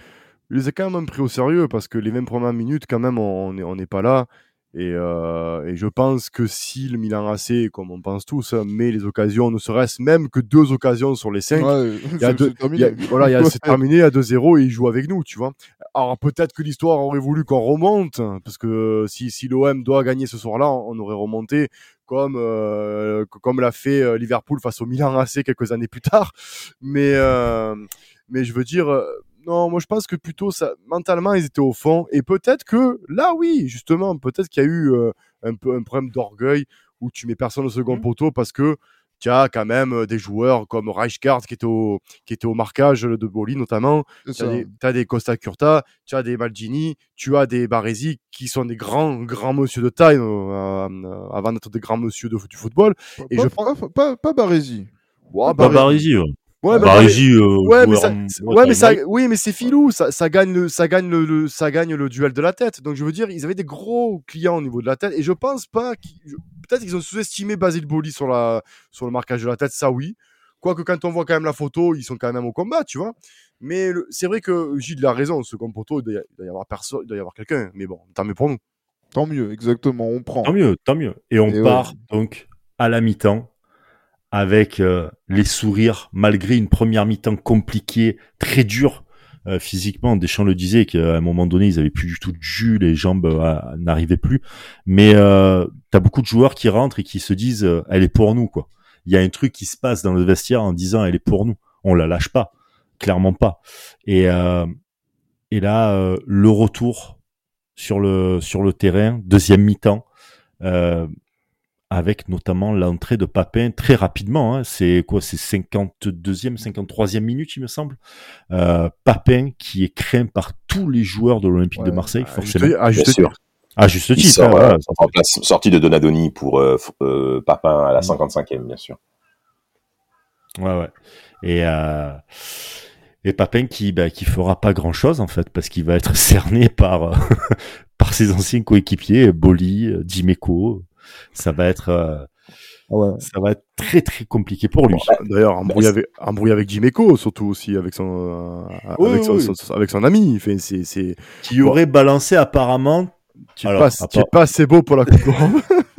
ils les ont quand même pris au sérieux parce que les 20 premières minutes, quand même, on n'est on n'est pas là. Et, euh, et je pense que si le Milan AC, comme on pense tous, hein, met les occasions, ne serait-ce même que deux occasions sur les cinq, Ouais, il y a c'est- deux- terminé. il y a- voilà, il y a- <laughs> c'est Ouais. terminé à 2-0 et ils jouent avec nous, tu vois. Alors peut-être que l'histoire aurait voulu qu'on remonte, parce que si, si l'OM doit gagner ce soir-là, on aurait remonté comme, euh, comme l'a fait euh, Liverpool face au Milan AC quelques années plus tard. Mais, euh, mais je veux dire, euh, non, moi je pense que plutôt ça, mentalement ils étaient au fond. Et peut-être que là, oui, justement, peut-être qu'il y a eu euh, un peu un problème d'orgueil où tu mets personne au second poteau parce que tu as quand même euh, des joueurs comme Reichgard qui était au, qui était au marquage de Boli notamment. Tu as, des, Costa Curta, tu as des Maldini, tu as des Baresi qui sont des grands, grands monsieur de taille euh, euh, avant d'être des grands monsieur de, du football. Et pas, je pas, pas, pas, pas Baresi. Pas Barisi. ouais. Ouais, mais Barisi, euh, Ouais, mais ça, ouais, mais oui, mais c'est filou, ça, ça gagne le, ça gagne le, le- ça gagne le duel de la tête. Donc je veux dire, ils avaient des gros clients au niveau de la tête, et je pense pas qu'ils, peut-être qu'ils ont sous-estimé Basile Boli sur la, sur le marquage de la tête, ça oui. Quoique quand on voit quand même la photo, ils sont quand même au combat, tu vois. Mais le- c'est vrai que Gilles a raison, ce second poteau, il doit y- avoir personne, il doit y avoir quelqu'un. Mais bon, tant mieux pour nous. Tant mieux, exactement, on prend. Tant mieux, tant mieux. Et on Et part donc à la mi-temps avec euh, les sourires, malgré une première mi-temps compliquée, très dure euh, physiquement. Deschamps le disait qu'à un moment donné, ils avaient plus du tout de jus, les jambes euh, n'arrivaient plus. Mais euh, t'as beaucoup de joueurs qui rentrent et qui se disent, euh, elle est pour nous, quoi. Il y a un truc qui se passe dans le vestiaire en disant, elle est pour nous. On la lâche pas, clairement pas. Et et là, le retour sur le sur le terrain, deuxième mi-temps. Avec notamment l'entrée de Papin très rapidement. hein. C'est quoi C'est 52e, 53e minute, il me semble. Euh, Papin qui est craint par tous les joueurs de l'Olympique de Marseille, à forcément. juste- à juste sûr. À juste titre. sort, hein, voilà. euh, en place, sortie de Donadoni pour euh, euh, Papin à la 55e, bien sûr. Ouais, ouais. Et, euh, et Papin qui, bah, qui fera pas grand chose, en fait, parce qu'il va être <laughs> cerné par, euh, <laughs> par ses anciens coéquipiers, Boli, euh, Dimeco. Ça va être, euh, ça va être très, très compliqué pour lui. D'ailleurs, embrouillé avec, avec Jiméco, surtout aussi avec son, euh, Oui, avec, son, oui. son- avec son ami. Enfin, c'est, c'est, Qui aurait balancé apparemment tu es Alors, pas, tu es pas assez beau pour la Coupe d'Europe. <laughs>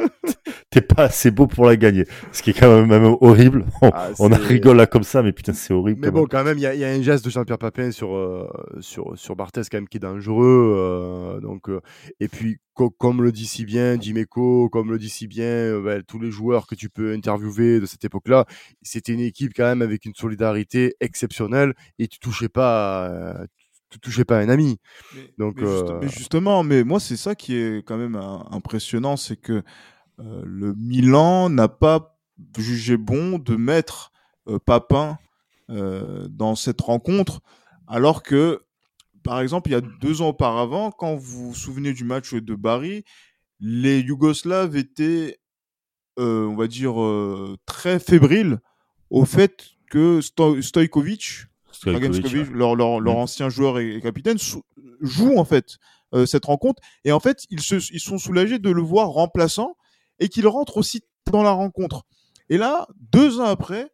t'es pas assez beau pour la gagner. Ce qui est quand même, même horrible. On, Ah, on a rigole là comme ça, mais putain, c'est horrible. Mais quand bon, même. quand même, il y, a- il y a un geste de Jean-Pierre Papin sur, euh, sur, sur Barthez quand même qui est dangereux. euh, donc, euh, et puis, co- comme le dit si bien Jiméco, comme le dit si bien euh, ben, tous les joueurs que tu peux interviewer de cette époque-là, c'était une équipe quand même avec une solidarité exceptionnelle et tu touchais pas, tu touchais pas un ami. Mais, Donc, mais juste- euh, mais justement, mais moi, c'est ça qui est quand même impressionnant, c'est que euh, le Milan n'a pas jugé bon de mettre euh, Papin euh, dans cette rencontre, alors que, par exemple, il y a deux ans auparavant, quand vous vous souvenez du match de Bari, les Yougoslaves étaient, euh, on va dire, euh, très fébriles au fait que Sto- Stojkovic, ouais. leur, leur, leur Mm. ancien joueur et, et capitaine, joue en fait. euh, cette rencontre. Et en fait, ils, se, ils sont soulagés de le voir remplaçant et qu'il rentre aussi dans la rencontre. Et là, deux ans après,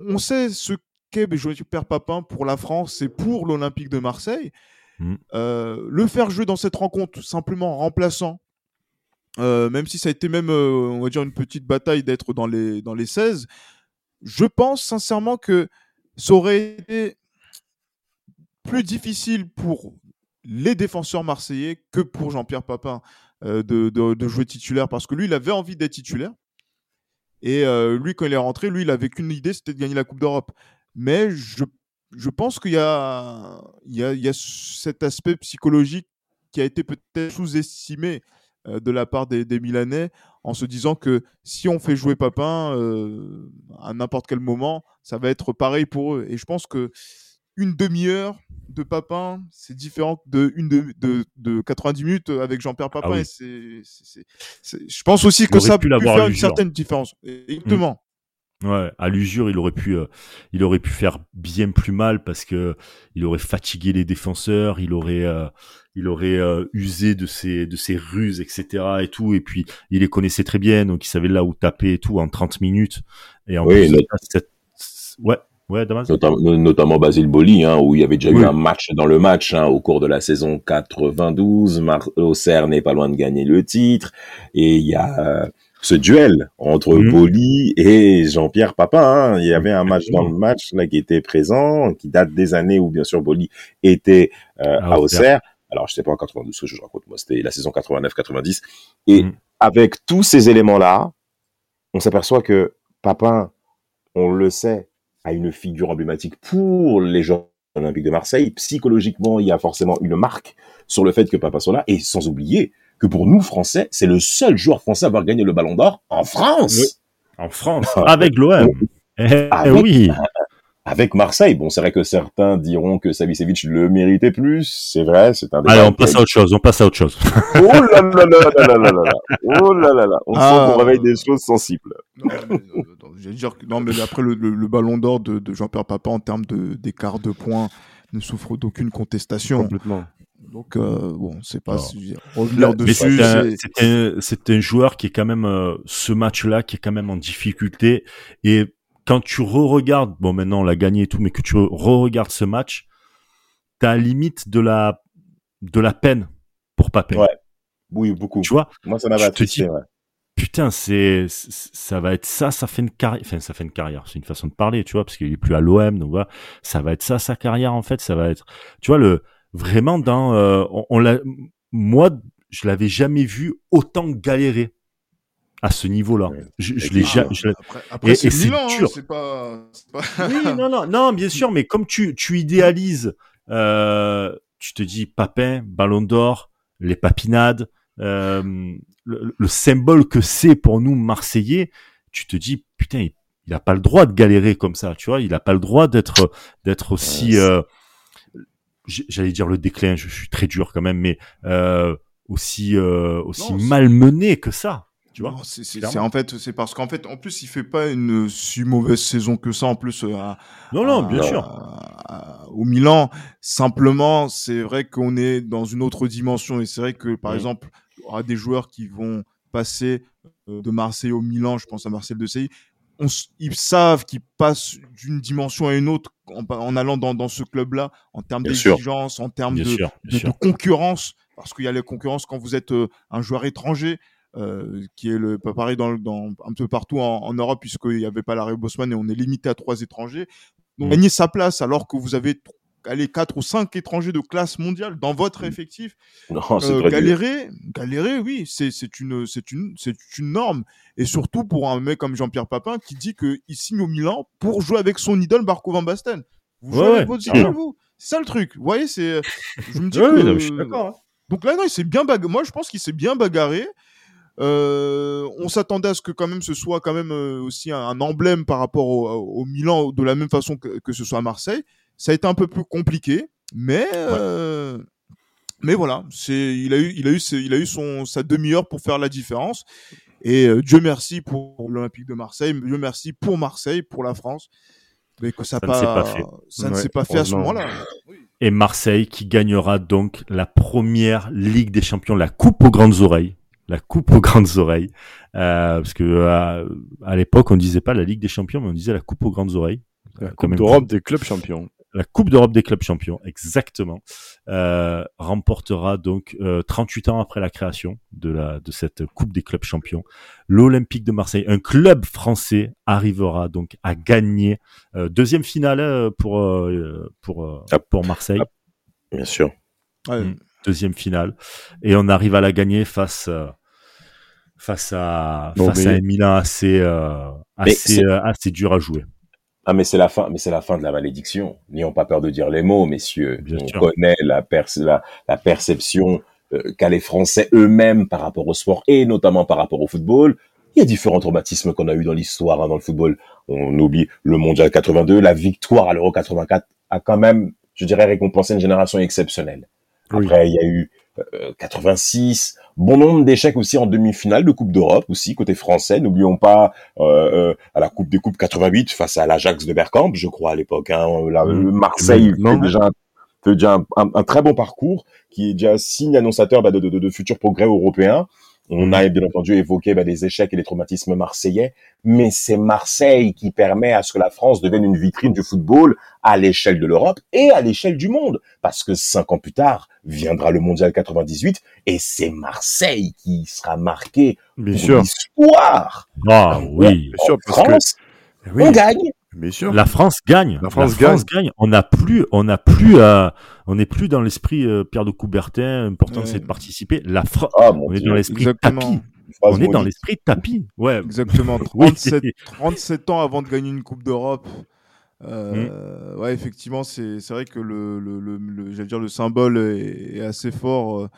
on sait ce qu'est Père Papin pour la France et pour l'Olympique de Marseille. Mm. Euh, le faire jouer dans cette rencontre simplement en remplaçant, euh, même si ça a été même, euh, on va dire, une petite bataille d'être dans les, dans les 16, je pense sincèrement que ça aurait été plus difficile pour les défenseurs marseillais que pour Jean-Pierre Papin de, de- jouer titulaire parce que lui, il avait envie d'être titulaire. Et euh, lui, quand il est rentré, lui, il avait qu'une idée, c'était de gagner la Coupe d'Europe. Mais je, je pense qu'il y a, il y, a, il y a cet aspect psychologique qui a été peut-être sous-estimé euh, de la part des, des Milanais en se disant que si on fait jouer Papin euh, à n'importe quel moment, ça va être pareil pour eux. Et je pense que une demi-heure de Papin, c'est différent de une de, de, de 90 minutes avec Jean-Pierre Papin. Ah oui. et c'est- c'est- c'est- c'est- je pense aussi que ça a pu pu l'avoir faire une certaine différence. Exactement. Ouais, à l'usure, il aurait pu, euh, il aurait pu faire bien plus mal parce que il aurait fatigué les défenseurs, il aurait, euh, il aurait euh, usé de ses, de ses ruses, etc. et tout. Et puis, il les connaissait très bien, donc il savait là où taper et tout en 30 minutes. Et en Oui, plus, cette- ouais, ouais, Damas. Notam- notamment Basile Boli, hein, où il y avait déjà Oui. eu un match dans le match hein, au cours de la saison 92. Mar Auxerre n'est pas loin de gagner le titre. Et il y a euh, ce duel entre Mhm. Boli et Jean-Pierre Papin. hein. Il y avait un match dans le match là qui était présent, qui date des années où bien sûr Boli était euh, À à Auxerre. Alors je sais pas en 92 ce que je raconte, moi c'était la saison 89-90. Et Mhm. avec tous ces éléments-là, on s'aperçoit que Papin, on le sait, à une figure emblématique pour les Jeux Olympiques de Marseille. Psychologiquement, il y a forcément une marque sur le fait que Papa soit là. Et sans oublier que pour nous, Français, c'est le seul joueur français à avoir gagné le Ballon d'Or en France. Oui. En France, ah, avec l'OM. Eh, eh oui. Avec Marseille, bon, c'est vrai que certains diront que Savicevic le méritait plus. C'est vrai, c'est un. Allez, on passe à autre chose. On passe à autre chose. oh là là là là là là là. Oh là là là. On ah. sent qu'on réveille des choses sensibles. Euh, J'allais dire que- non, mais après le, le- le ballon d'or de, de Jean-Pierre Papin en termes de- d'écart de points ne souffre d'aucune contestation. Complètement. Donc, euh, bon, c'est pas revenir Mais dessus. c'est un, un- joueur qui est quand même euh, ce match-là qui est quand même en difficulté et quand tu re-regardes, bon maintenant on l'a gagné et tout, mais que tu re-regardes ce match, t'as limite de la de la peine pour Papin. Ouais. Oui, beaucoup. Tu vois, Moi, ça m'avait attristé, ouais. Putain, c'est ça va être ça, ça fait une carrière, enfin ça fait une carrière, c'est une façon de parler, tu vois, parce qu'il est plus à l'OM, donc voilà, ça va être ça sa carrière en fait, ça va être, tu vois le vraiment dans, euh, on, on l'a, moi je l'avais jamais vu autant galérer à ce niveau-là. Ouais. Je, je l'ai Ah, ja- je après, c'est hein, dur. pas. pas- Oui, non, non, non, bien sûr, mais comme tu, tu idéalises, euh, tu te dis Papin, Ballon d'Or, les papinades, le, le symbole que c'est pour nous Marseillais, tu te dis putain, il, il a pas le droit de galérer comme ça, tu vois, il a pas le droit d'être d'être aussi, Ouais, c'est- euh, j'allais dire le déclin, je suis très dur quand même, mais euh, aussi euh, aussi Non, malmené que ça, tu vois. C'est- en fait, c'est parce qu'en fait, en plus, il fait pas une si mauvaise saison que ça. En plus, euh, à, Non, non, à- bien sûr. à- au Milan, simplement, c'est vrai qu'on est dans une autre dimension. Et c'est vrai que, par exemple, des joueurs qui vont passer euh, de Marseille au Milan. Je pense à Marcel Desailly. On, ils savent qu'ils passent d'une dimension à une autre en, en allant dans, dans ce club-là, en termes d'exigence, en termes Bien de, sûr, bien de, sûr. de concurrence, parce qu'il y a la concurrence quand vous êtes euh, un joueur étranger, euh, qui est le pas pareil dans, dans un peu partout en, en Europe, puisqu'il n'y avait pas l'arrêt Bosman et on est limité à trois étrangers. Donc Mm. gagner sa place alors que vous avez allez, quatre ou cinq étrangers de classe mondiale dans votre effectif, Non, <laughs> c'est euh, galérer, galérer, oui, c'est une une une norme et surtout pour un mec comme Jean-Pierre Papin qui dit que il signe au Milan pour jouer avec son idole Marco Van Basten. Vous jouez Ouais, avec votre idole, vous. C'est ça le truc. Vous voyez, c'est je me dis <laughs> Ouais, que non, je suis d'accord. hein. donc là, non, il s'est bien bagarré. Moi, je pense qu'il s'est bien bagarré. Euh, on s'attendait à ce que quand même ce soit quand même euh, aussi un, un emblème par rapport au, au Milan de la même façon que, que ce soit à Marseille. Ça a été un peu plus compliqué, mais euh, mais voilà, c'est il a eu il a eu il a eu son sa demi-heure pour faire la différence. Et euh, Dieu merci pour l'Olympique de Marseille, Dieu merci pour Marseille, pour la France, mais que ça, Ça ne s'est pas, fait. ça ne Ouais, s'est pas fait à ce moment-là. et Marseille qui gagnera donc la première Ligue des Champions, la Coupe aux grandes oreilles. La Coupe aux grandes oreilles. Euh, parce que euh, à l'époque, on disait pas la Ligue des Champions, mais on disait la Coupe aux grandes oreilles. La Coupe d'Europe des clubs champions. La Coupe d'Europe des clubs champions, exactement, euh, remportera donc euh, 38 ans après la création de la de cette Coupe des clubs champions, l'Olympique de Marseille, un club français arrivera donc à gagner euh, deuxième finale euh, pour euh, pour euh, pour Marseille, Bien sûr. Ouais. Mm. deuxième finale, et on arrive à la gagner face euh, face à Non, face mais- à un Milan assez euh, assez euh, assez dur à jouer. Ah mais c'est la fin, mais c'est la fin de la malédiction. N'ayons pas peur de dire les mots, messieurs. Bien On sûr. connaît la, perce- la, la perception euh, qu'a les Français eux-mêmes par rapport au sport et notamment par rapport au football. Il y a différents traumatismes qu'on a eu dans l'histoire hein, dans le football. On oublie le Mondial 82, la victoire à l'Euro 84 a quand même, je dirais, récompensé une génération exceptionnelle. Oui. Après, il y a eu 86, bon nombre d'échecs aussi en demi-finale de Coupe d'Europe aussi côté français. N'oublions pas euh, euh, à la Coupe des Coupes 88 face à l'Ajax de Bergkamp, je crois à l'époque. Hein, Mmh. le Marseille Non. fait déjà, fait déjà un, un- un très bon parcours qui est déjà signe annonçateur bah, de, de, de, de futurs progrès européens. On a bien entendu évoqué bah, les échecs et les traumatismes marseillais, mais c'est Marseille qui permet à ce que la France devienne une vitrine du football à l'échelle de l'Europe et à l'échelle du monde. Parce que cinq ans plus tard viendra le Mondial 98 et c'est Marseille qui sera marqué Bien pour sûr. l'histoire. Ah oui. Bien sûr, parce que- France, Oui, on gagne. Bien sûr. La France gagne. La France gagne. On n'a plus, on n'a plus, euh, on n'est plus dans l'esprit euh, Pierre de Coubertin. Important Ouais. c'est de participer. La France, Ah on est dans l'esprit tapis. On est dans l'esprit tapis. Ouais. Exactement. <laughs> Oui. 37, 37 ans avant de gagner une Coupe d'Europe. Euh, Mm. Ouais, effectivement, c'est c'est vrai que le, le, le, le- j'allais dire le symbole est, est assez fort euh,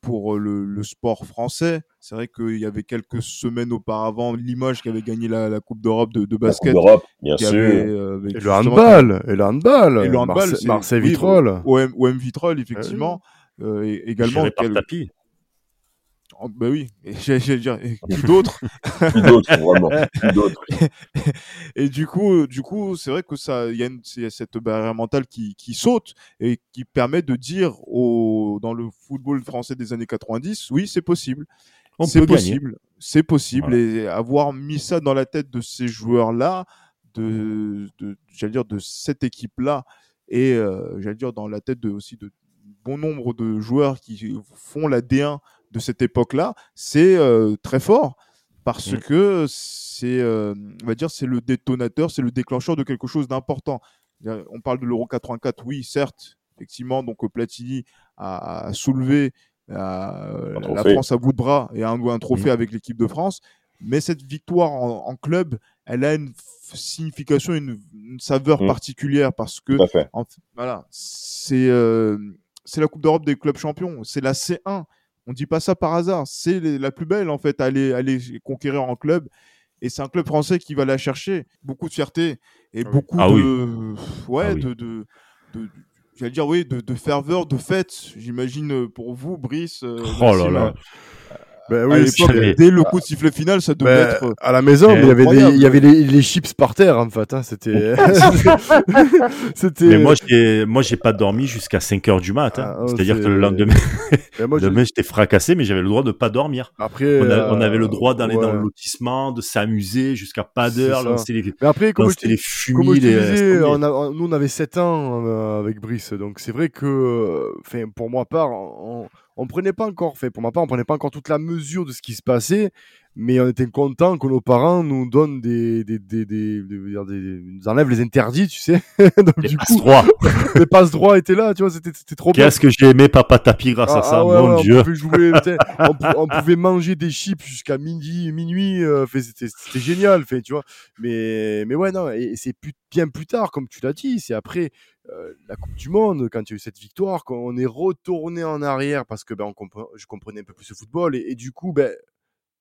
pour le, le sport français. C'est vrai qu'il y avait quelques semaines auparavant Limoges qui avait gagné la, la Coupe d'Europe de, de La Coupe basket. d'Europe, bien sûr. avait, euh, Et le handball, et le handball, Et le handball, Marseille, c'est- Marseille oui, Vitrolles. OM, OM Vitrolles, effectivement. Euh, et également. Géré par quel- tapis. Bah oui, j'allais dire, et qui d'autre <laughs> Plus d'autres, vraiment. Plus d'autres. <laughs> Et du coup, du coup, c'est vrai que ça, il y a y cette barrière mentale qui, qui saute et qui permet de dire au, dans le football français des années 90, oui, c'est possible. On C'est peut gagner. possible. C'est possible. Voilà. Et avoir mis ça dans la tête de ces joueurs-là, de, de j'allais dire, de cette équipe-là, et euh, j'allais dire dans la tête de, aussi de bon nombre de joueurs qui font la D1 de cette époque-là, c'est euh, très fort parce Mm. que c'est, euh, on va dire, c'est le détonateur, c'est le déclencheur de quelque chose d'important. On parle de l'Euro 84, oui, certes, effectivement, donc euh, Platini a, a soulevé la. France à bout de bras et un, un trophée avec l'équipe de France, mais cette victoire en, en club, elle a une signification, une, une saveur Mm. particulière parce que en voilà, c'est euh, c'est la Coupe d'Europe des clubs champions, c'est la C1. On dit pas ça par hasard, c'est la plus belle en fait à aller, aller conquérir en club. Et c'est un club français qui va la chercher. Beaucoup de fierté et oui. beaucoup Ah de, ouais, Ah oui. de, de, de- j'allais dire oui, de, de ferveur, de fête. J'imagine euh, pour vous, Brice. euh, Oh là là. Ben à oui, l'époque, dès le coup de sifflet final, ça devait Ben, être. euh, à la maison, mais il y avait, des- incroyable. il y avait les, les chips par terre, en fait. hein, C'était. <laughs> C'était. Mais moi, j'ai, moi, j'ai pas dormi jusqu'à 5 heures du mat. hein. Ah, oh, C'est-à-dire c'est- que le lendemain, <laughs> moi, le lendemain, j'étais fracassé, mais j'avais le droit de pas dormir. Après, On, a- euh, on avait le droit d'aller dans le lotissement, de s'amuser jusqu'à pas d'heure, lancer les, Mais après, comme je les Comme je les. disais, laisse on a- nous on avait 7 ans euh, avec Brice, donc c'est vrai que, euh, enfin, pour ma part, on, on prenait pas encore, fait, pour ma part, on prenait pas encore toute la mesure de ce qui se passait, mais on était content que nos parents nous donnent des, des, des, des, des- nous enlèvent les interdits, tu sais. <laughs> donc Les du passe coup, droits. <laughs> les passe droits étaient là, tu vois, c'était c'était trop bien. Qu'est-ce que j'ai aimé Papa Tapi grâce à Ah, ça, ah ouais, mon ouais, Dieu. On pouvait jouer, <laughs> on, pou- on pouvait manger des chips jusqu'à midi, minuit. euh, c'était, génial, fait, tu vois. Mais, mais ouais, non, et, et c'est bien plus tard, comme tu l'as dit. C'est après euh, la Coupe du Monde, quand il y a eu cette victoire, qu'on est retourné en arrière parce que ben, on je comprenais un peu plus le football. Et, du coup, ben,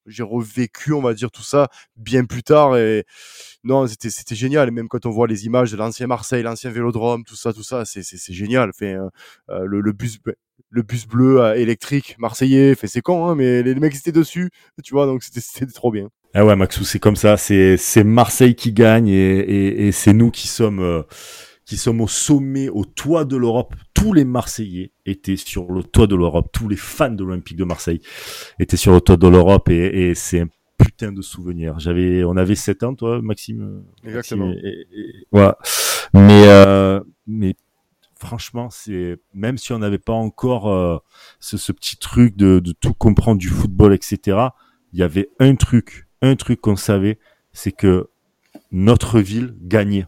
j'ai revécu, on va dire, tout ça bien plus tard. Et non, c'était, génial. Et même quand on voit les images de l'ancien Marseille, l'ancien Vélodrome, tout ça, tout ça, c'est, c'est, génial. Fait, euh, euh, le, le bus, le bus bleu électrique marseillais, fait, c'est con, hein, mais les, les mecs étaient dessus, <laughs> tu vois, donc c'était, c'était trop bien. Ah ouais, Maxou, c'est comme ça. C'est, c'est Marseille qui gagne et, et, et c'est nous qui sommes, euh, qui sommes au sommet, au toit de l'Europe. Tous les Marseillais étaient sur le toit de l'Europe. Tous les fans de l'Olympique de Marseille étaient sur le toit de l'Europe et, et c'est un putain de souvenir. J'avais, on avait 7 ans, toi, Maxime? Exactement. Maxime, et- et- voilà. Mais, euh, mais franchement, c'est même si on n'avait pas encore euh, ce, ce petit truc de, de tout comprendre du football, etc. Il y avait un truc, un truc qu'on savait, c'est que notre ville gagnait.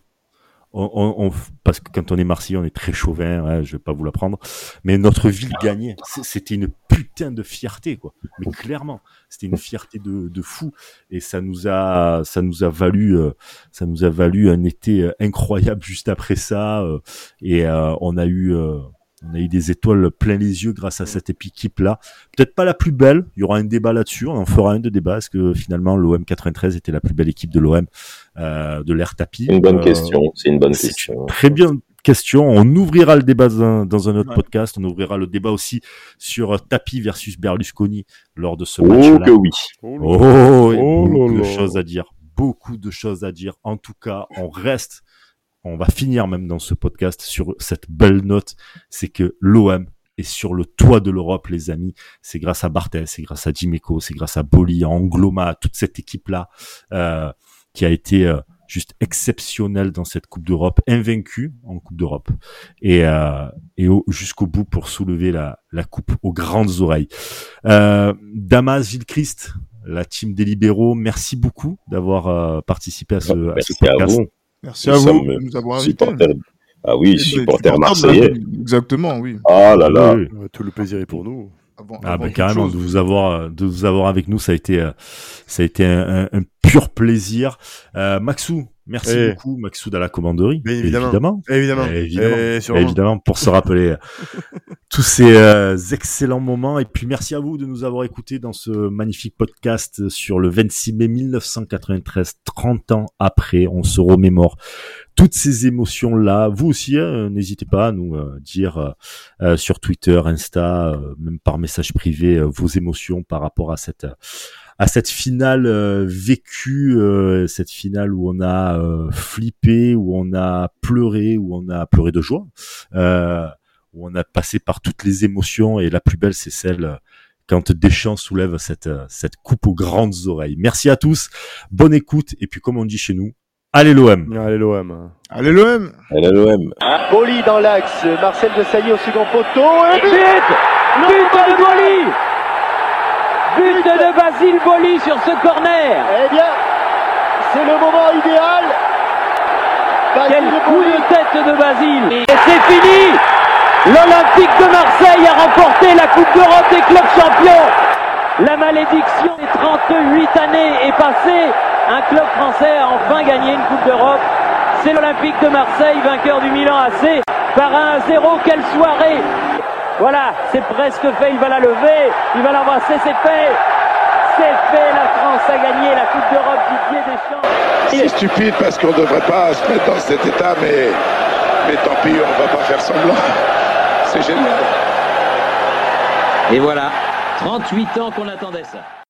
On, on- on- parce que quand on est Marseillais, on est très chauvin, hein, je vais pas vous l'apprendre, mais notre ville gagnait. C'est- C'était une putain de fierté, quoi. Mais clairement, c'était une fierté de, de fou, et ça nous a, ça nous a valu, euh, ça nous a valu un été euh, incroyable juste après ça, euh, et euh, on a eu, euh, on a eu des étoiles plein les yeux grâce à cette équipe là. Peut-être pas la plus belle, il y aura un débat là-dessus, on en fera un de débat, est-ce que finalement l'OM 93 était la plus belle équipe de l'OM euh, de l'ère tapis C'est une bonne Euh, question. C'est une bonne question. Très bien question. On ouvrira le débat dans un, dans un autre Ouais. podcast. On ouvrira le débat aussi sur euh, Tapi versus Berlusconi lors de ce Oh match-là. que oui. Oh, et Oh beaucoup là de choses à dire. Beaucoup de choses à dire. En tout cas, on reste, on va finir même dans ce podcast sur cette belle note. C'est que l'OM est sur le toit de l'Europe, les amis. C'est grâce à Barthez, c'est grâce à Dimeco, c'est grâce à Boli, à Angloma, à toute cette équipe-là, euh, qui a été euh, juste exceptionnelle dans cette Coupe d'Europe, invaincue en Coupe d'Europe. Et, euh, et au- jusqu'au bout pour soulever la, la coupe aux grandes oreilles. Euh, Damas Gilchrist, la team des libéraux, merci beaucoup d'avoir euh, participé à ce, à ce à podcast. vous. Merci Nous à vous de nous avoir invités. Ah oui, Et supporter supporters de la- marseillais. Exactement, oui. Ah là là. Oui, oui. Ouais, Tout le plaisir est pour nous. Avant, Ah avant bah toute carrément chose. de vous avoir euh, de vous avoir avec nous ça a été euh, ça a été un, un- un pur plaisir euh, Maxou merci Eh. beaucoup Maxou à la commanderie Bien évidemment. évidemment Évidemment. Eh, évidemment. Et évidemment pour se rappeler euh, <laughs> tous ces euh, excellents moments et puis merci à vous de nous avoir écoutés dans ce magnifique podcast sur le 26 mai 1993 30 ans après on se remémore toutes ces émotions là vous aussi hein, n'hésitez pas à nous euh, dire euh, euh, sur Twitter Insta euh, même par message privé euh, vos émotions par rapport à cette à cette finale euh, vécue, euh, cette finale où on a euh, flippé, où on a pleuré, où on a pleuré de joie, euh, où on a passé par toutes les émotions et la plus belle c'est celle euh, quand Deschamps soulève cette euh, cette coupe aux grandes oreilles. Merci à tous, bonne écoute et puis comme on dit chez nous, allez l'OM. Allez, l'OM. Allez, l'OM est l'OM. Boli dans l'axe, Marcel de Sailly au second poteau, et but But de Boli But de Basile Boli sur ce corner. Eh bien, c'est le moment idéal. Quel coup de tête de Basile. Et c'est fini. L'Olympique de Marseille a remporté la Coupe d'Europe des clubs champions. La malédiction des 38 années est passée. Un club français a enfin gagné une Coupe d'Europe. C'est l'Olympique de Marseille, vainqueur du Milan AC par 1-0. Quelle soirée Voilà, c'est presque fait. Il va la lever, il va l'embrasser, c'est fait. C'est fait, la France a gagné la Coupe d'Europe Didier Deschamps. C'est stupide parce qu'on ne devrait pas se mettre dans cet état, mais, mais tant pis, on va pas faire semblant. <laughs> C'est génial. Et voilà, 38 ans qu'on attendait ça.